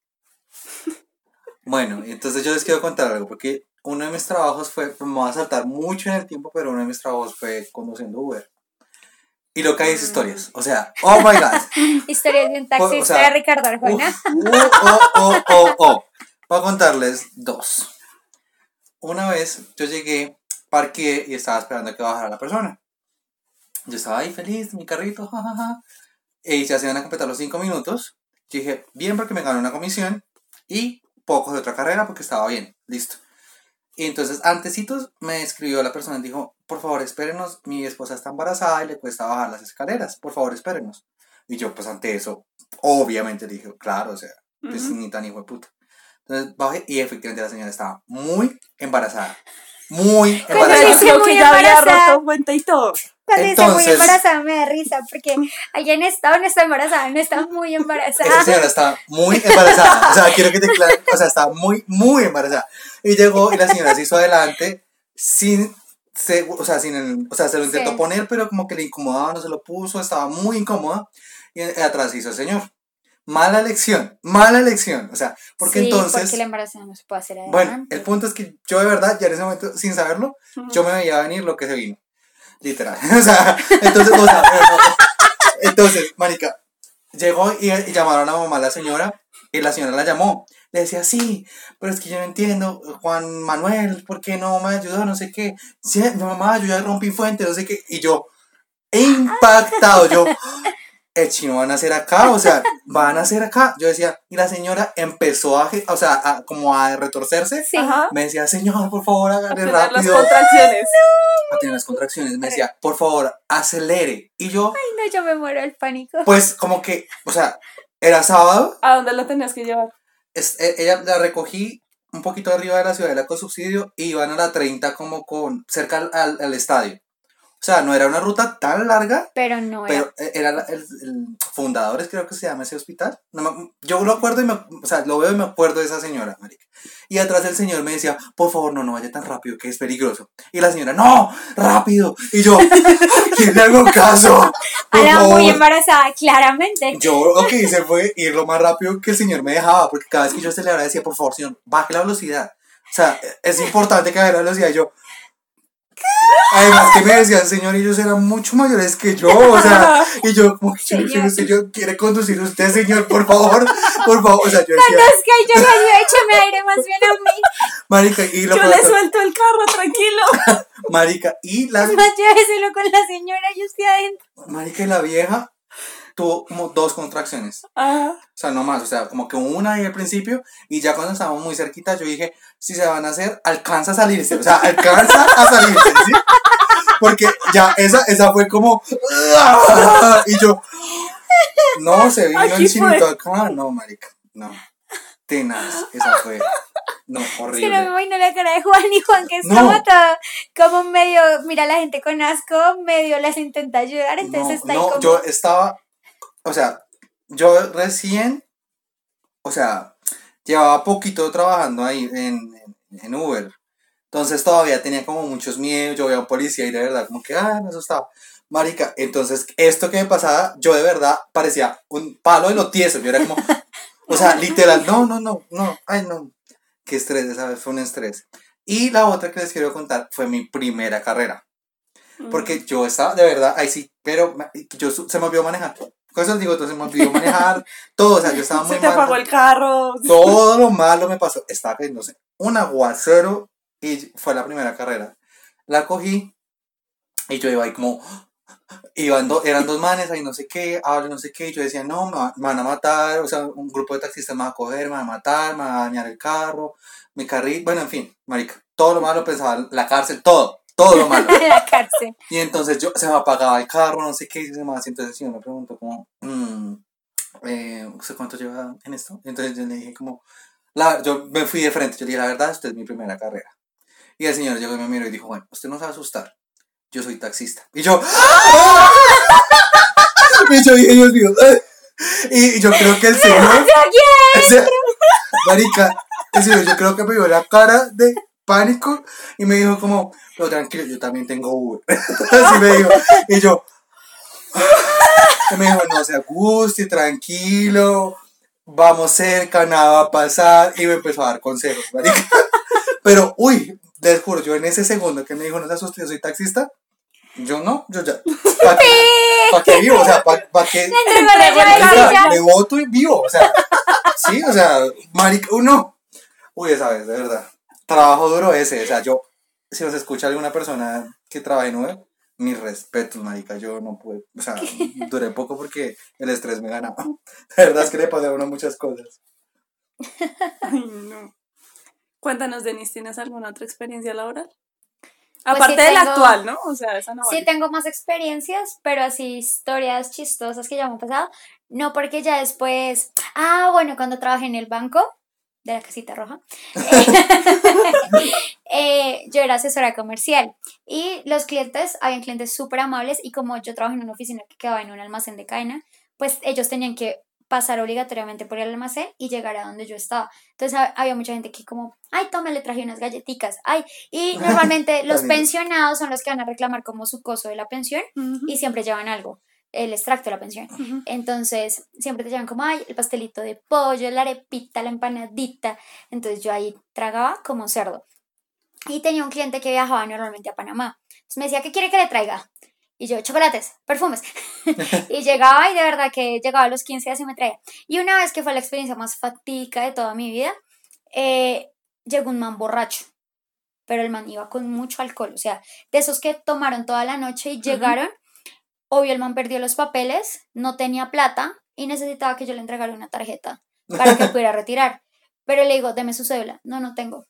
Bueno, entonces yo les quiero contar algo, porque uno de mis trabajos fue, me voy a saltar mucho en el tiempo, pero uno de mis trabajos fue conduciendo Uber. Y lo que hay es historias. O sea, oh my god. Historias de un Pues, o sea, de Ricardo Arjona. Uh, oh, oh, oh, oh. Voy a contarles dos. Una vez yo llegué, parqué y estaba esperando a que bajara la persona. Yo estaba ahí feliz, mi carrito, jajaja. Y se hacían a completar los cinco minutos. Yo dije, bien, porque me gané una comisión. Y pocos de otra carrera porque estaba bien, listo. Y entonces, antecitos, me escribió la persona y dijo, por favor, espérenos, mi esposa está embarazada y le cuesta bajar las escaleras, por favor, espérenos. Y yo, pues ante eso, obviamente dije, claro, o sea, pues Ujú. ni tan hijo de puta. Entonces bajé y efectivamente la señora estaba muy embarazada. Muy embarazada. creo que ya había roto cuenta y todo. Cuando dice muy Entonces- embarazada me da risa porque alguien está o no está embarazada, no está muy Esa embarazada. señora estaba muy embarazada. O sea, quiero que te clare. O sea, estaba muy, muy embarazada. Y llegó y la señora se hizo adelante sin. se- o, sea, sin el- o sea, se lo intentó Sí. poner, pero como que le incomodaba, no se lo puso, estaba muy incómoda. Y atrás hizo el señor. Mala elección, mala elección. O sea, porque sí, entonces. porque la embarazada no se puede hacer adelante. Bueno, el punto es que yo de verdad, ya en ese momento, sin saberlo, yo me veía venir lo que se vino. Literal. O sea, entonces, o sea, pero no. entonces, marica, llegó y, llamaron a la mamá a la señora y la señora la llamó. Le decía, sí, pero es que yo no entiendo, Juan Manuel, ¿por qué no me ayudó? No sé qué. Sí, mi mamá, yo ya rompí fuente, no sé qué. Y yo, impactado, yo, el chino van a hacer acá, o sea, van a hacer acá. Yo decía, y la señora empezó a, o sea, a- como a retorcerse. Sí. Me decía, señor, por favor, A agarre tener las rápido. contracciones. A tener las contracciones. Me decía, por favor, acelere. Y yo, Ay, no, yo me muero del pánico. pues, como que, o sea, era sábado. ¿A dónde la tenías que llevar? es- e- ella la recogí un poquito arriba de la ciudadela con subsidio y iban a la 30 como con, cerca al, al- al estadio. O sea, no era una ruta tan larga, Pero no era. pero eh, era el, el fundadores, creo que se llama ese hospital. No me- yo lo acuerdo y me, o sea, lo veo y me acuerdo de esa señora, marica. Y atrás el señor me decía, por favor, no, no vaya tan rápido, que es peligroso. Y la señora, no, rápido. Y yo, ¿quién le hago caso? Por muy embarazada, claramente. Yo lo que hice fue ir lo más rápido que el señor me dejaba, porque cada vez que yo aceleraba decía, por favor, señor, baje la velocidad. O sea, es importante que baje la velocidad. Y yo, además que me decían, señor, ellos eran mucho mayores que yo, o sea, y yo, como señor, Señor. ¿quiere conducir usted, señor, por favor? Por favor, o sea, yo decía, Conozca yo le digo, échame aire más bien a mí. marica, y lo Yo le suelto el carro, tranquilo. marica, y la, Más lléveselo con la señora y usted adentro. marica, y la vieja tuvo como dos contracciones. O sea, no más, o sea, como que una ahí al principio y ya cuando estábamos muy cerquita yo dije, si se van a hacer, alcanza a salirse, o sea, alcanza a salirse, ¿sí? Porque ya esa, esa fue como, y yo, no, se vino el chinito acá, no, marica, no, tenaz, esa fue, no, que no me horrible. imagino la cara de Juan y Juan que es No. como todo, como medio, mira a la gente con asco, medio las intenta ayudar, entonces No, está ahí no, como... yo estaba, o sea, yo recién, o sea, llevaba poquito trabajando ahí en, en, Uber. Entonces todavía tenía como muchos miedos, yo veía a un policía y de verdad como que, ah, me asustaba. Marica, entonces esto que me pasaba, yo de verdad parecía un palo de lo tieso. Yo era como, o sea, literal, no, no, no, no, ay, no. Qué estrés, esa vez fue un estrés. Y la otra que les quiero contar fue mi primera carrera. Porque yo estaba, de verdad, ahí sí, pero yo se me olvidó manejar. Con eso digo, entonces me olvidó manejar, todo, o sea, yo estaba muy se te mal. apagó el carro. Todo lo malo me pasó. Estaba cayéndose un aguacero y fue la primera carrera. La cogí y yo iba ahí como. Iban do- eran dos manes ahí, no sé qué, hablo, no sé qué. Y yo decía, no, me, va- me van a matar. O sea, un grupo de taxistas me va a coger, me van a matar, me van a dañar el carro, mi carrito. Bueno, en fin, marica. Todo lo malo pensaba, la cárcel, todo, todo lo malo. la cárcel. Y entonces yo, se me apagaba el carro, no sé qué, y demás. Y entonces el señor me preguntó como, mm, eh, ¿usted cuánto lleva en esto? Entonces yo le dije como, la, yo me fui de frente, yo le dije, la verdad, usted es mi primera carrera. Y el señor llegó y me miró y dijo, bueno, usted no se va a asustar, yo soy taxista. Y yo, ¡ah! y yo dije, Dios mío, y yo creo que el señor, ese- marica, el señor, yo creo que me vio la cara de pánico y me dijo como, pero tranquilo, yo también tengo Uber. Así me dijo. Y yo, y me dijo, no se aguste, tranquilo, vamos cerca, nada va a pasar. Y me empezó a dar consejos, marica. Pero, uy, les juro, yo en ese segundo que me dijo, no se asuste, yo soy taxista, yo no, yo ya, ¿para qué, pa' qué vivo? O sea, ¿para qué? Y ya. me voto y vivo, o sea, sí, o sea, marica, uno, uy, esa vez, de verdad, trabajo duro ese, o sea, yo, si nos escucha alguna persona que trabaja en Uber, mis respetos, marica, yo no pude, o sea, duré poco porque el estrés me ganaba, la verdad es que le pasé a uno muchas cosas. Ay, no. Cuéntanos, Denise, ¿tienes alguna otra experiencia laboral? Pues Aparte sí de la actual, ¿no? O sea, esa no Sí vale. tengo más experiencias, pero así historias chistosas que ya me han pasado. No porque ya después... Ah, bueno, cuando trabajé en el banco de la casita roja, eh, yo era asesora comercial y los clientes, habían clientes súper amables y como yo trabajo en una oficina que quedaba en un almacén de cadena, pues ellos tenían que pasar obligatoriamente por el almacén y llegar a donde yo estaba. Entonces ha- había mucha gente que como, ay, tome, le traje unas galletitas, ay, y normalmente los pensionados son los que van a reclamar como su coso de la pensión y siempre llevan algo, el extracto de la pensión. Entonces, siempre te llevan como, ay, el pastelito de pollo, la arepita, la empanadita. Entonces, yo ahí tragaba como cerdo. Y tenía un cliente que viajaba normalmente a Panamá. Entonces, me decía, ¿qué quiere que le traiga? Y yo, chocolates, perfumes. y llegaba y de verdad que llegaba a los 15 días y me traía. Y una vez que fue la experiencia más fatídica de toda mi vida, eh, llegó un man borracho. Pero el man iba con mucho alcohol. O sea, de esos que tomaron toda la noche y llegaron. Obvio, el man perdió los papeles, no tenía plata y necesitaba que yo le entregara una tarjeta para que pudiera retirar. Pero le digo, deme su cédula. No, no tengo.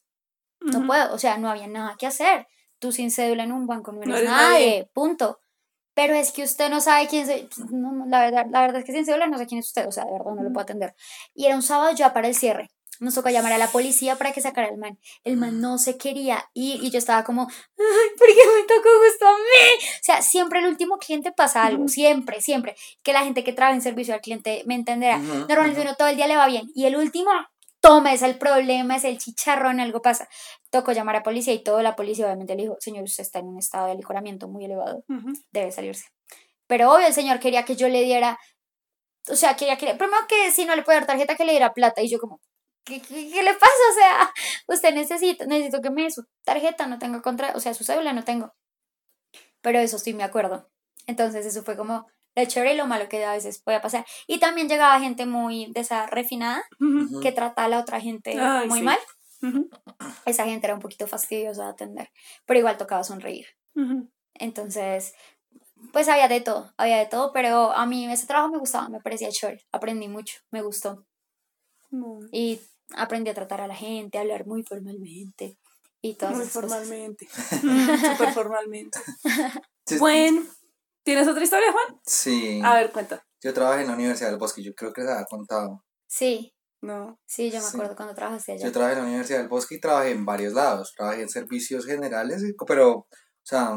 No puedo. O sea, no había nada que hacer. Tú sin cédula en un banco no eres, No eres nadie. nadie. Punto. Pero es que usted no sabe quién. No, no, la, verdad, la verdad es que sin cédula no sé quién es usted. O sea, de verdad no lo puedo atender. Y era un sábado ya para el cierre. Nos tocó llamar a la policía para que sacara al man. El man no se quería ir y yo estaba como, ay, ¿por qué me tocó justo a mí? O sea, siempre el último cliente pasa algo, siempre, siempre. Que la gente que trabaja en servicio al cliente me entenderá. Ujú, Normalmente ujú. uno todo el día le va bien y el último, toma, es el problema, es el chicharrón, algo pasa. Tocó llamar a policía y todo, la policía obviamente le dijo, señor, usted está en un estado de alicoramiento muy elevado debe salirse. Pero obvio, el señor quería que yo le diera, o sea, quería que, primero que si no le puede dar tarjeta, que le diera plata. Y yo como, ¿qué, qué, qué le pasa? O sea, usted necesita, necesito que me dé su tarjeta, no tengo contra, o sea, su cédula no tengo. Pero eso sí me acuerdo. Entonces eso fue como lo chévere y lo malo que a veces puede pasar. Y también llegaba gente muy de esa refinada que trataba a la otra gente Ay, muy sí. mal. Ujú. Esa gente era un poquito fastidiosa de atender, pero igual tocaba sonreír. Entonces, pues había de todo, había de todo, pero a mí ese trabajo me gustaba, me parecía chévere, aprendí mucho, me gustó. Muy Y aprendí a tratar a la gente, a hablar muy formalmente y todas muy formalmente. Mm, Súper formalmente. Bueno, ¿tienes otra historia, Juan? Sí. A ver, cuenta. Yo trabajé en la Universidad del Bosque, yo creo que les había contado. Sí, No. sí, yo me Sí. acuerdo cuando trabajaste allá. Yo trabajé en la Universidad del Bosque y trabajé en varios lados. Trabajé en servicios generales, pero, o sea,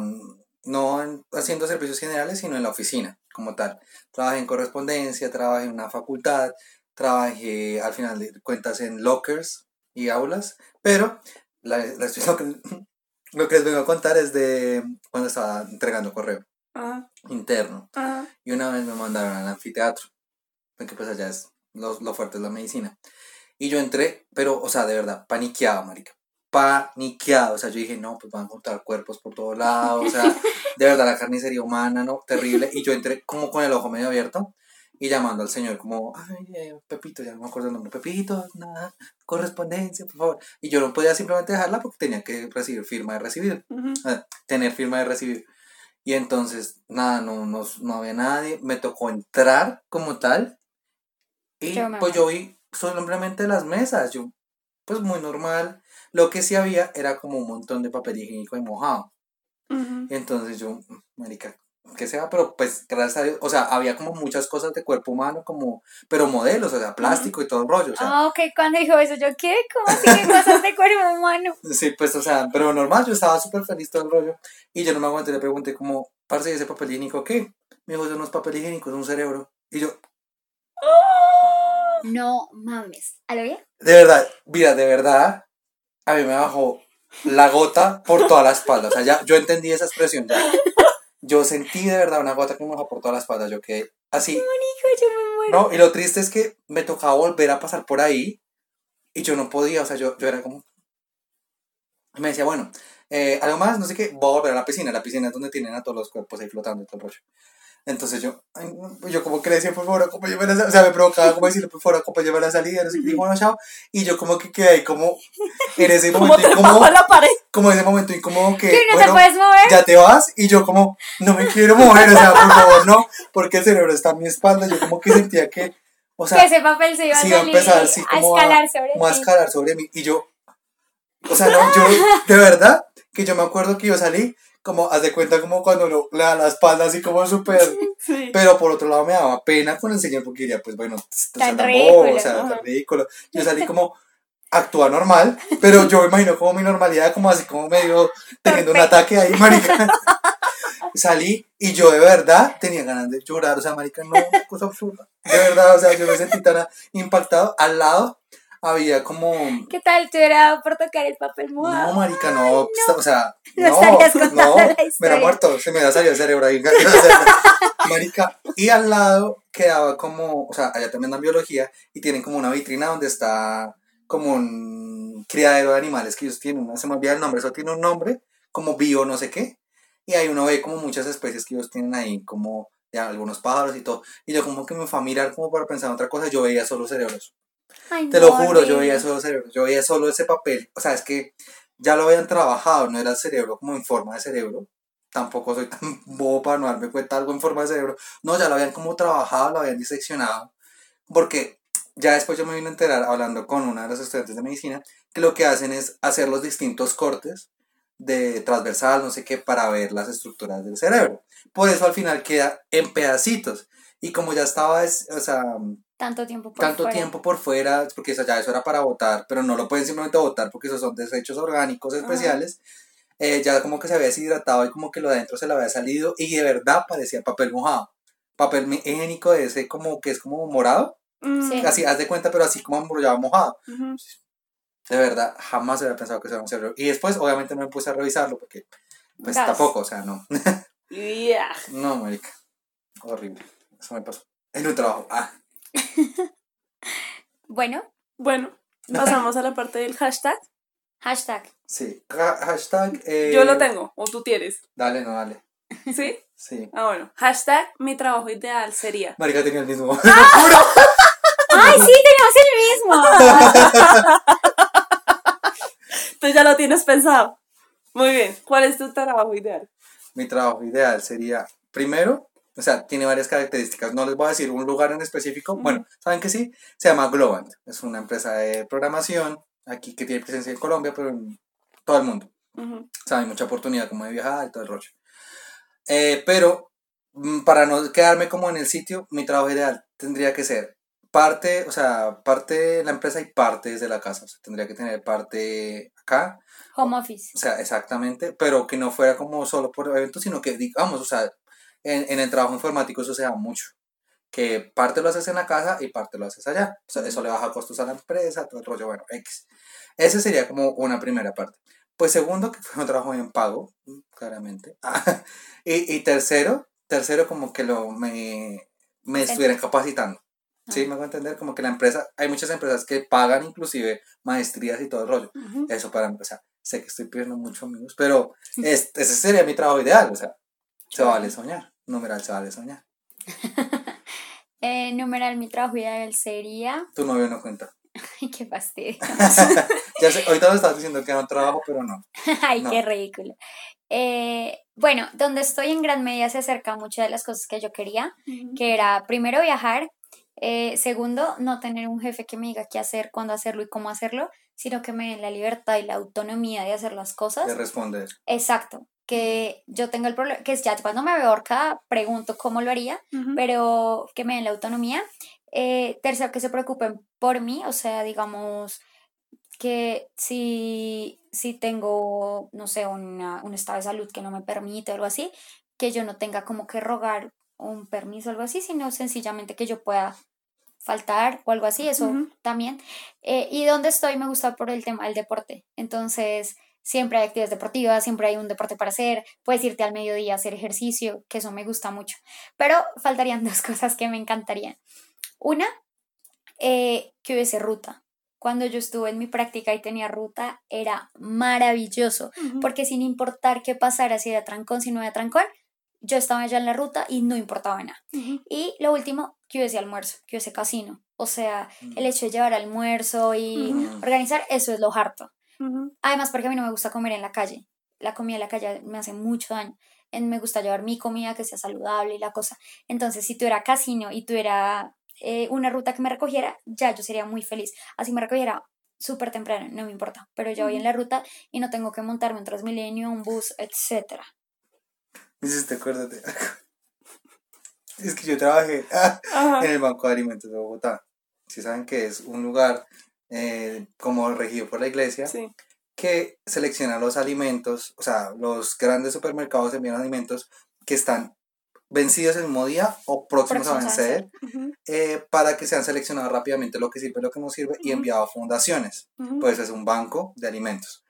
no en- haciendo servicios generales, sino en la oficina, como tal. Trabajé en correspondencia, trabajé en una facultad, trabajé al final de cuentas en lockers y aulas, pero la, la- lo, que, lo que les vengo a contar es de cuando estaba entregando correo Ah, interno. ah. Y una vez me mandaron al anfiteatro, porque pues allá es lo, lo fuerte es la medicina. Y yo entré, pero, o sea, de verdad, paniqueado, marica. Paniqueado. O sea, yo dije, no, pues van a encontrar cuerpos por todos lados. O sea, de verdad, la carnicería humana, ¿no? Terrible. Y yo entré como con el ojo medio abierto y llamando al señor como, ay, eh, Pepito, ya no me acuerdo el nombre, Pepito, nada, correspondencia, por favor. Y yo no podía simplemente dejarla porque tenía que recibir firma de recibir tener firma de recibir. Y entonces, nada, no, no, no había nadie, me tocó entrar como tal. Y Yo pues yo vi simplemente las mesas, yo, pues muy normal. Lo que sí había era como un montón de papel higiénico y mojado. Ujú. Entonces yo, mm, marica, que sea, pero pues gracias a Dios, o sea, había como muchas cosas de cuerpo humano, como, pero modelos, o sea, plástico y todo el rollo, o sea, Ah, ok, cuando dijo eso, yo, ¿qué? ¿Cómo así que cosas de cuerpo humano? Sí, pues, o sea, pero normal, yo estaba súper feliz todo el rollo. Y yo no me aguanté, le pregunté como, parce, ¿y ese papel higiénico qué? Me dijo, eso no es papel higiénico, es un cerebro. Y yo, No mames. ¿A lo bien? de verdad, mira, de verdad, a mí me bajó la gota por toda la espalda. O sea, ya, yo entendí esa expresión ya. Yo sentí de verdad una gota que me por toda la espalda. Yo quedé así. Yo me muero. No, y lo triste es que me tocaba volver a pasar por ahí y yo no podía, o sea, yo, yo era como... Me decía, bueno, eh, algo más, no sé qué, voy a volver a la piscina. La piscina es donde tienen a todos los cuerpos ahí flotando y todo el rollo. Entonces yo, ay, no, yo como que le decía, por favor, acompáñame a la salida. O sea, me provocaba como decirle, por favor, acompáñame a la salida, no sé qué, bueno, chao. Y yo como que quedé ahí como, en ese momento te incómodo, la pared. como en ese momento incómodo que, ¿Que no te bueno, puedes mover? ya te vas y yo como no me quiero mover, o sea, por favor, no, porque el cerebro está en mi espalda, yo como que sentía que, o sea, que ese papel se iba a sí iba a salir empezar así a escalar sobre como a escalar sobre mí y yo, o sea, no, yo, de verdad, que yo me acuerdo que yo salí como, haz de cuenta como cuando lo, le da la espalda así como súper, Sí. pero por otro lado me daba pena con el señor porque diría, pues bueno, sea, Tan tan ridículo, o sea, tan ridículo, yo salí como, actúa normal, pero yo me imagino como mi normalidad, como así como medio teniendo un ataque ahí, marica. Salí y yo de verdad tenía ganas de llorar, o sea, marica, no, una cosa absurda. De verdad, o sea, yo me sentí tan impactado. Al lado había como, ¿Qué tal te hubiera dado por tocar el papel mojado? no, marica, no, o sea, No. no, no, la me era muerto, se me había salido el cerebro ahí. marica, y al lado quedaba como, o sea, allá también dan biología y tienen como una vitrina donde está como un criadero de animales que ellos tienen, no se me olvida el nombre, eso tiene un nombre, como bio no sé qué, y ahí uno ve como muchas especies que ellos tienen ahí, como ya algunos pájaros y todo, y yo como que me fue a mirar como para pensar en otra cosa, yo veía solo cerebros, Ay, te no, lo juro, yo veía solo cerebros, yo veía solo ese papel, o sea, es que ya lo habían trabajado, no era el cerebro como en forma de cerebro, tampoco soy tan bobo para no darme cuenta algo en forma de cerebro, no, ya lo habían como trabajado, lo habían diseccionado, porque ya después yo me vine a enterar hablando con una de las estudiantes de medicina, que lo que hacen es hacer los distintos cortes de transversal, no sé qué, para ver las estructuras del cerebro. Por eso al final queda en pedacitos. Y como ya estaba, es- o sea, Tanto tiempo por tanto fuera. tiempo por fuera, porque eso ya eso era para votar, pero no lo pueden simplemente votar porque esos son desechos orgánicos especiales. Eh, ya como que se había deshidratado y como que lo de adentro se le había salido y de verdad parecía papel mojado. Papel higiénico de ese como que es como morado, Mm, Sí. así, haz de cuenta, pero así como embrollado mojado. ujú. De verdad, jamás había pensado que eso era un cerebro. Y después, obviamente, no me puse a revisarlo porque, pues Gas. tampoco, o sea, no. Yeah. no, marica. Horrible. Eso me pasó. En un trabajo. Ah, Bueno, Bueno, pasamos a la parte del hashtag. hashtag. sí. Ha- hashtag. eh, Yo lo tengo, o tú tienes. Dale, no, dale. ¿Sí? Sí. Ah, bueno. Hashtag mi trabajo ideal sería. Marica tenía el mismo. ¡Ay, sí, tenemos el mismo! Tú ya lo tienes pensado. Muy bien. ¿Cuál es tu trabajo ideal? Mi trabajo ideal sería, primero, o sea, tiene varias características. No les voy a decir un lugar en específico. Bueno, ¿saben que sí? Se llama Globant. Es una empresa de programación aquí que tiene presencia en Colombia, pero en todo el mundo. Ujú. O sea, hay mucha oportunidad como de viajar y todo el rollo. Eh, pero mm, para no quedarme como en el sitio, mi trabajo ideal tendría que ser parte, o sea, parte de la empresa y parte desde la casa. O sea, tendría que tener parte acá, Home office. o sea, exactamente, pero que no fuera como solo por eventos, sino que, digamos, o sea, en, en el trabajo informático eso se da mucho. Que parte lo haces en la casa y parte lo haces allá. O sea, eso le baja costos a la empresa, todo el rollo, bueno, X. Ese sería como una primera parte. Pues segundo, que fue un trabajo bien pago, claramente. y, y tercero, tercero como que lo me, me estuvieran capacitando. ¿Sí? Me hago entender como que la empresa, hay muchas empresas que pagan inclusive maestrías y todo el rollo. Ujú. Eso para empezar. Sé que estoy pidiendo mucho, amigos, pero es- ese sería mi trabajo ideal. O sea, se vale soñar. Numeral, se vale soñar. Eh, numeral, mi trabajo ideal sería. Tu novio no cuenta. Ay, qué fastidio. Ya sé, ahorita me estás diciendo que no trabajo, pero no. Ay, No. qué ridículo. Eh, bueno, donde estoy en gran medida se acerca muchas de las cosas que yo quería, que era primero viajar, eh, segundo, no tener un jefe que me diga qué hacer, cuándo hacerlo y cómo hacerlo, sino que me den la libertad y la autonomía de hacer las cosas. De responder. Exacto, que yo tenga el problema, que es ya cuando me veo ahorcada, pregunto cómo lo haría, pero que me den la autonomía. Eh, tercero, que se preocupen por mí, o sea, digamos que si, si tengo, no sé, una, un estado de salud que no me permite o algo así, que yo no tenga como que rogar un permiso o algo así, sino sencillamente que yo pueda faltar o algo así, eso también. Eh, y donde estoy me gusta por el tema del deporte, entonces siempre hay actividades deportivas, siempre hay un deporte para hacer, puedes irte al mediodía a hacer ejercicio, que eso me gusta mucho, pero faltarían dos cosas que me encantarían. Una, eh, que hubiese ruta. Cuando yo estuve en mi práctica y tenía ruta, era maravilloso, porque sin importar qué pasara, si era trancón, si no era trancón, yo estaba allá en la ruta y no importaba nada. Y lo último, que hubiese almuerzo, que hubiese casino. O sea, Mm. el hecho de llevar almuerzo y organizar, eso es lo harto. Ujú. Además, porque a mí no me gusta comer en la calle. La comida en la calle me hace mucho daño. Me gusta llevar mi comida que sea saludable y la cosa. Entonces, si tuviera casino y tuviera eh, una ruta que me recogiera, ya yo sería muy feliz. Así me recogiera súper temprano, no me importa. Pero yo voy en la ruta y no tengo que montarme un Transmilenio, un bus, etcétera. Me hiciste, acuérdate. Es que yo trabajé ah, Ajá. en el Banco de Alimentos de Bogotá. Si saben que es un lugar eh, como regido por la iglesia, Sí. que selecciona los alimentos, o sea, los grandes supermercados envían alimentos que están vencidos el mismo día o próximos a vencer eh, para que sean seleccionados rápidamente lo que sirve, lo que no sirve y enviado a fundaciones. Pues es un banco de alimentos.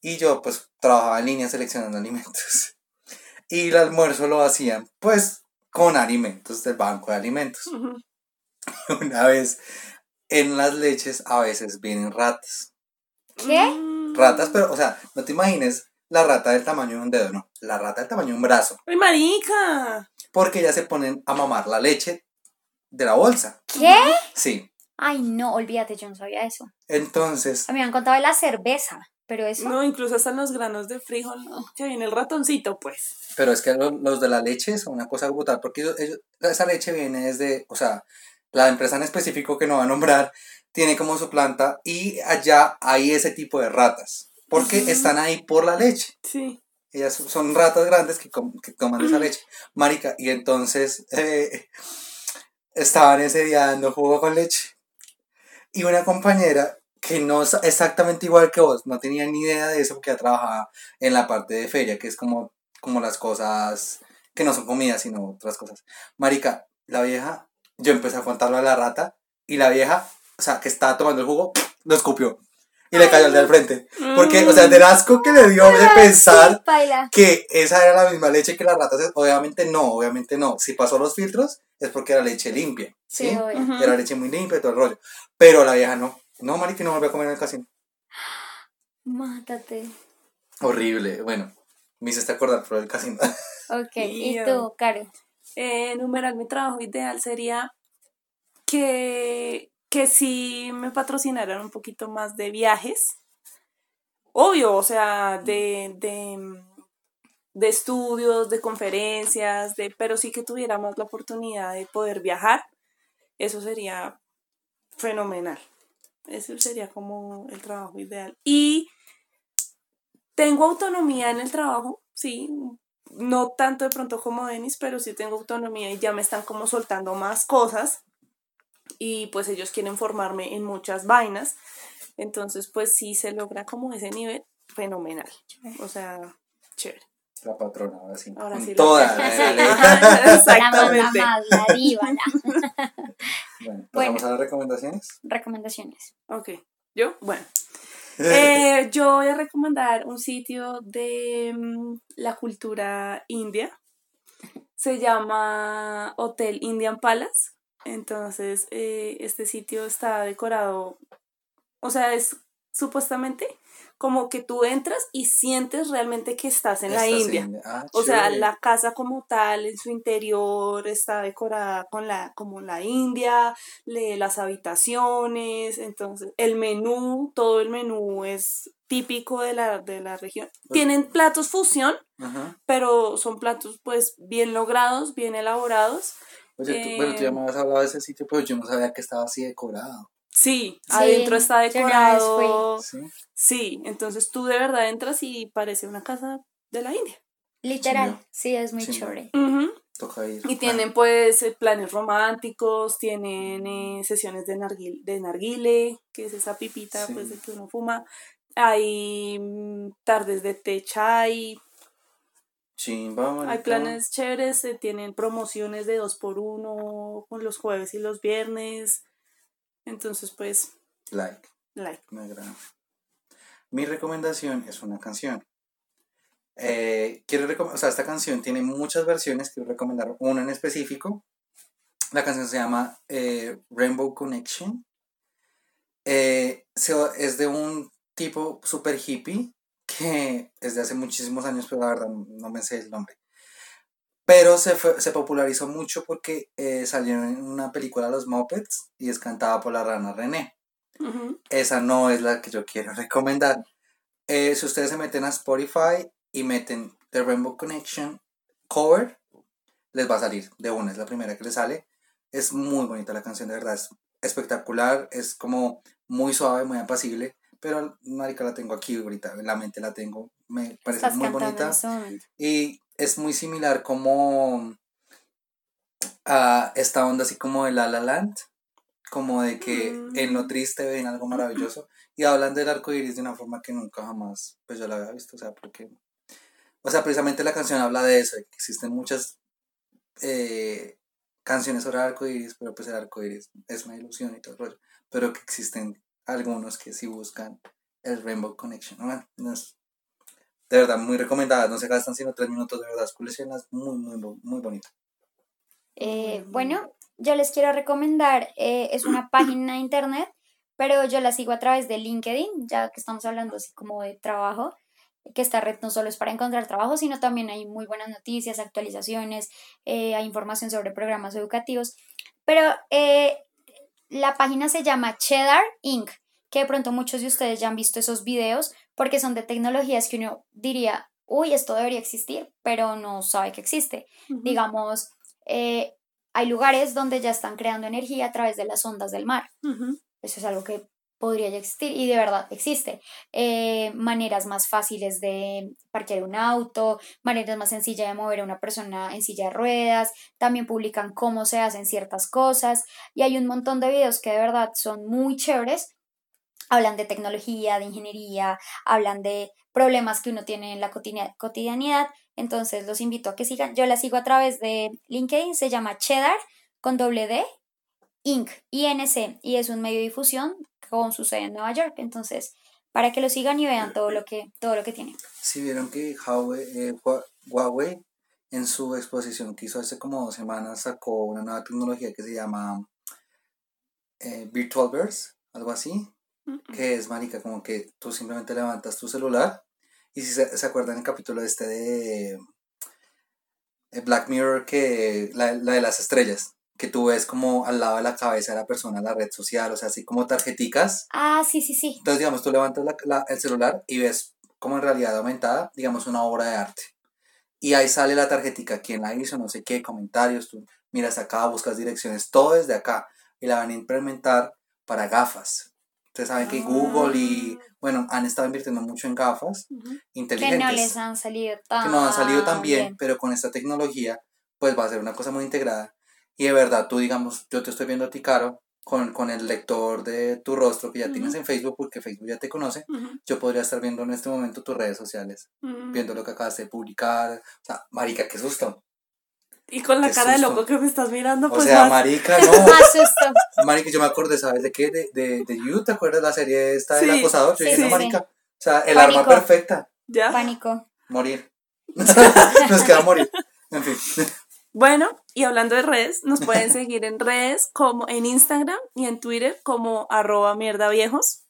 Y yo pues trabajaba en línea seleccionando alimentos. Y el almuerzo lo hacían pues con alimentos del banco de alimentos. Una vez en las leches a veces vienen ratas. ¿Qué? Mm. Ratas, pero o sea, no te imagines la rata del tamaño de un dedo, no. La rata del tamaño de un brazo. ¡Ay, marica! Porque ya se ponen a mamar la leche de la bolsa. ¿Qué? Sí. Ay, no, olvídate, yo no sabía eso. Entonces, A mí me han contado de la cerveza, pero eso. No, incluso hasta en los granos de frijol. Que viene el ratoncito, pues. pero es que lo- los, de la leche son una cosa brutal, porque ellos- ellos- esa leche viene desde, o sea, la empresa en específico que no va a nombrar, tiene como su planta y allá hay ese tipo de ratas, porque están ahí por la leche. Sí. Ellas son ratas grandes que, com- que toman esa leche. Marica, y entonces, eh, estaban ese día dando jugo con leche. Y una compañera que no es exactamente igual que vos, no tenía ni idea de eso porque trabajaba en la parte de feria, que es como, como las cosas que no son comidas, sino otras cosas. Marica, la vieja, yo empecé a contarlo a la rata y la vieja, o sea, que estaba tomando el jugo, lo escupió. Y le cayó al de al frente. Porque, o sea, del asco que le dio de pensar Baila. que esa era la misma leche que las ratas. Obviamente no, obviamente no. Si pasó los filtros es porque era leche limpia. ¿sí? Sí, obvio. Era leche muy limpia y todo el rollo. Pero la vieja no. No, Mari, que no volvió a comer en el casino. Mátate. Horrible. Bueno, me hiciste acordar por el casino. Ok, ¿y tú, Caro? Eh, enumerar mi trabajo ideal sería que, que si me patrocinaran un poquito más de viajes. Obvio, o sea, de, de, de estudios, de conferencias, de, pero sí que tuviéramos la oportunidad de poder viajar. Eso sería fenomenal. Eso sería como el trabajo ideal. Y tengo autonomía en el trabajo, sí, no tanto de pronto como Denis, pero sí tengo autonomía y ya me están como soltando más cosas y pues ellos quieren formarme en muchas vainas, entonces pues sí se logra como ese nivel fenomenal, o sea, chévere. La patrona, ahora sí. Ahora Con sí toda. la- Exactamente. la más, la diva, la- Bueno, pasamos a las recomendaciones. Recomendaciones. Ok, ¿yo? Bueno. Eh, yo voy a recomendar un sitio de mm, la cultura india. Se llama Hotel Indian Palace. Entonces, eh, este sitio está decorado, o sea, es supuestamente como que tú entras y sientes realmente que estás en la India. en- ah, O sea, la casa como tal, en su interior, está decorada con la, como la India, le- las habitaciones, entonces el menú, todo el menú es típico de la, de la región. Tienen platos fusión, Ajá. pero son platos pues bien logrados, bien elaborados. Oye, tú, bueno, tú Eh, ya me habías hablado de ese sitio, pero yo no sabía que estaba así decorado. Sí, Sí, adentro está decorado. ¿Sí? Sí, entonces tú de verdad entras y parece una casa de la India. Literal, sí, es muy chévere. Toca ir. Y tienen pues eh, planes románticos, tienen eh, sesiones de, narguil- de narguile, que es esa pipita Sí. pues de que uno fuma. Hay mm, tardes de té chai, Chimba, hay planes chéveres, se tienen promociones de dos por uno con los jueves y los viernes. Entonces pues, Like, like. me agrada. Mi recomendación es una canción. Eh, quiero o sea, esta canción tiene muchas versiones, quiero recomendar una en específico. La canción se llama eh, Rainbow Connection. Eh, es de un tipo super hippie que es de hace muchísimos años, pero la verdad no me sé el nombre. Pero se, fue- se popularizó mucho porque eh, salió en una película Los Muppets y es cantada por la rana René. Ujú. Esa no es la que yo quiero recomendar. Eh, si ustedes se meten a Spotify y meten The Rainbow Connection cover, les va a salir de una, es la primera que les sale. Es muy bonita la canción, de verdad, es espectacular, es como muy suave, muy apacible, pero marica la tengo aquí ahorita, en la mente la tengo, me parece muy bonita. Y es muy similar como a esta onda así como de La La Land, como de que Mm. en lo triste ven algo maravilloso y hablan del arco iris de una forma que nunca jamás pues yo la había visto, o sea, porque o sea, precisamente la canción habla de eso, de que existen muchas eh, canciones sobre el arco iris, pero pues el arco iris es una ilusión y todo el rollo, pero que existen algunos que sí buscan el Rainbow Connection, ¿no? No es- de verdad, muy recomendadas, no se gastan sino tres minutos, de verdad, escúlenlas, muy, muy, muy bonito. Eh, bueno, yo les quiero recomendar, eh, es una página de internet, pero yo la sigo a través de LinkedIn, ya que estamos hablando así como de trabajo, que esta red no solo es para encontrar trabajo, sino también hay muy buenas noticias, actualizaciones, eh, hay información sobre programas educativos, pero la página se llama Cheddar Inc., que de pronto muchos de ustedes ya han visto esos videos, porque son de tecnologías que uno diría, uy, esto debería existir, pero no sabe que existe digamos, eh, hay lugares donde ya están creando energía a través de las ondas del mar. Eso es algo que podría ya existir y de verdad existe. Eh, maneras más fáciles de parquear un auto, maneras más sencillas de mover a una persona en silla de ruedas, también publican cómo se hacen ciertas cosas y hay un montón de videos que de verdad son muy chéveres. Hablan de tecnología, de ingeniería, hablan de problemas que uno tiene en la cotidianidad. Entonces los invito a que sigan. Yo la sigo a través de LinkedIn, se llama Cheddar con doble D, Inc, INC, y es un medio de difusión con su sede en Nueva York. Entonces, para que lo sigan y vean todo lo que, todo lo que tiene. Sí, vieron que Huawei, eh, Huawei en su exposición que hizo hace como dos semanas sacó una nueva tecnología que se llama eh, Virtual Verse, algo así, que es marica, como que tú simplemente levantas tu celular y si se, se acuerdan el capítulo este de Black Mirror, que la, la de las estrellas, que tú ves como al lado de la cabeza de la persona la red social, o sea, así como tarjeticas. Ah, sí, sí, sí. Entonces, digamos, tú levantas la, el celular y ves como en realidad aumentada, digamos, una obra de arte. Y ahí sale la tarjetica, quién la hizo, no sé qué, comentarios, tú miras acá, buscas direcciones, todo desde acá. Y la van a implementar para gafas. Ustedes saben que Google y, ah. bueno, han estado invirtiendo mucho en gafas inteligentes. Que no les han salido tan Que no han salido tan bien, pero con esta tecnología, pues va a ser una cosa muy integrada y de verdad, tú digamos, yo te estoy viendo a ti, Caro, con, con el lector de tu rostro que ya tienes en Facebook, porque Facebook ya te conoce, yo podría estar viendo en este momento tus redes sociales, viendo lo que acabas de publicar. O sea, marica, qué susto. Y con la cara de loco que me estás mirando, pues. O sea, marica, no. marica, yo me acordé, ¿sabes de qué? De, de, de You, ¿te acuerdas la serie esta del acosador? Yo dije, no, marica. O sea, el arma perfecta. ¿Ya? Pánico. Morir. Nos queda morir. En fin. Bueno, y hablando de redes, nos pueden seguir en redes como en Instagram y en Twitter como arroba mierda viejos.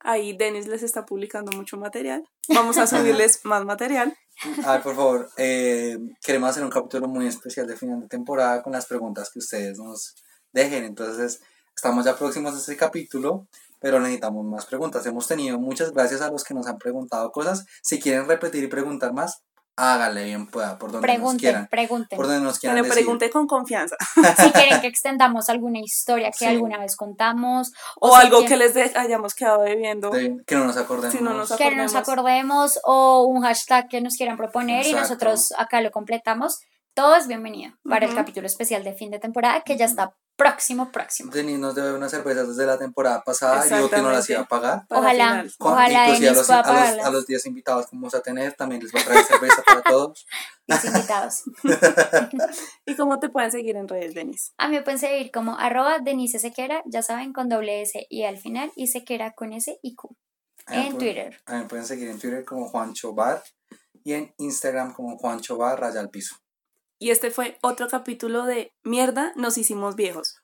Ahí Denis les está publicando mucho material. Vamos a subirles más material. A ver, por favor, eh, queremos hacer un capítulo muy especial de final de temporada con las preguntas que ustedes nos dejen. Entonces, estamos ya próximos a ese capítulo, pero necesitamos más preguntas. Hemos tenido muchas gracias a los que nos han preguntado cosas. Si quieren repetir y preguntar más, hágale bien pueda, por donde nos quieran. Pregunten, Por donde nos quieran. Que le pregunte con confianza. Si quieren que extendamos alguna historia que alguna vez contamos. O, algo que les hayamos quedado debiendo. que no nos acordemos. Si no nos acordemos. Que nos acordemos o un hashtag que nos quieran proponer y nosotros acá lo completamos. Todo es bienvenido para el capítulo especial de fin de temporada que ya está próximo, próximo. Denis nos debe una cerveza desde la temporada pasada y dijo que no las iba a pagar. Ojalá, ojalá Denis a los, a, los, a los 10 invitados que vamos a tener también les va a traer cerveza para todos. 10 invitados. ¿Y cómo te pueden seguir en redes, Denis? A mí me pueden seguir como arroba Denise Sequera, ya saben, con doble S y al final, y Sequera con S y Q. En Twitter. A mí me pueden seguir en Twitter como Juancho Bar y en Instagram como Juancho Bar Raya al Piso. Y este fue otro capítulo de Mierda, nos hicimos viejos.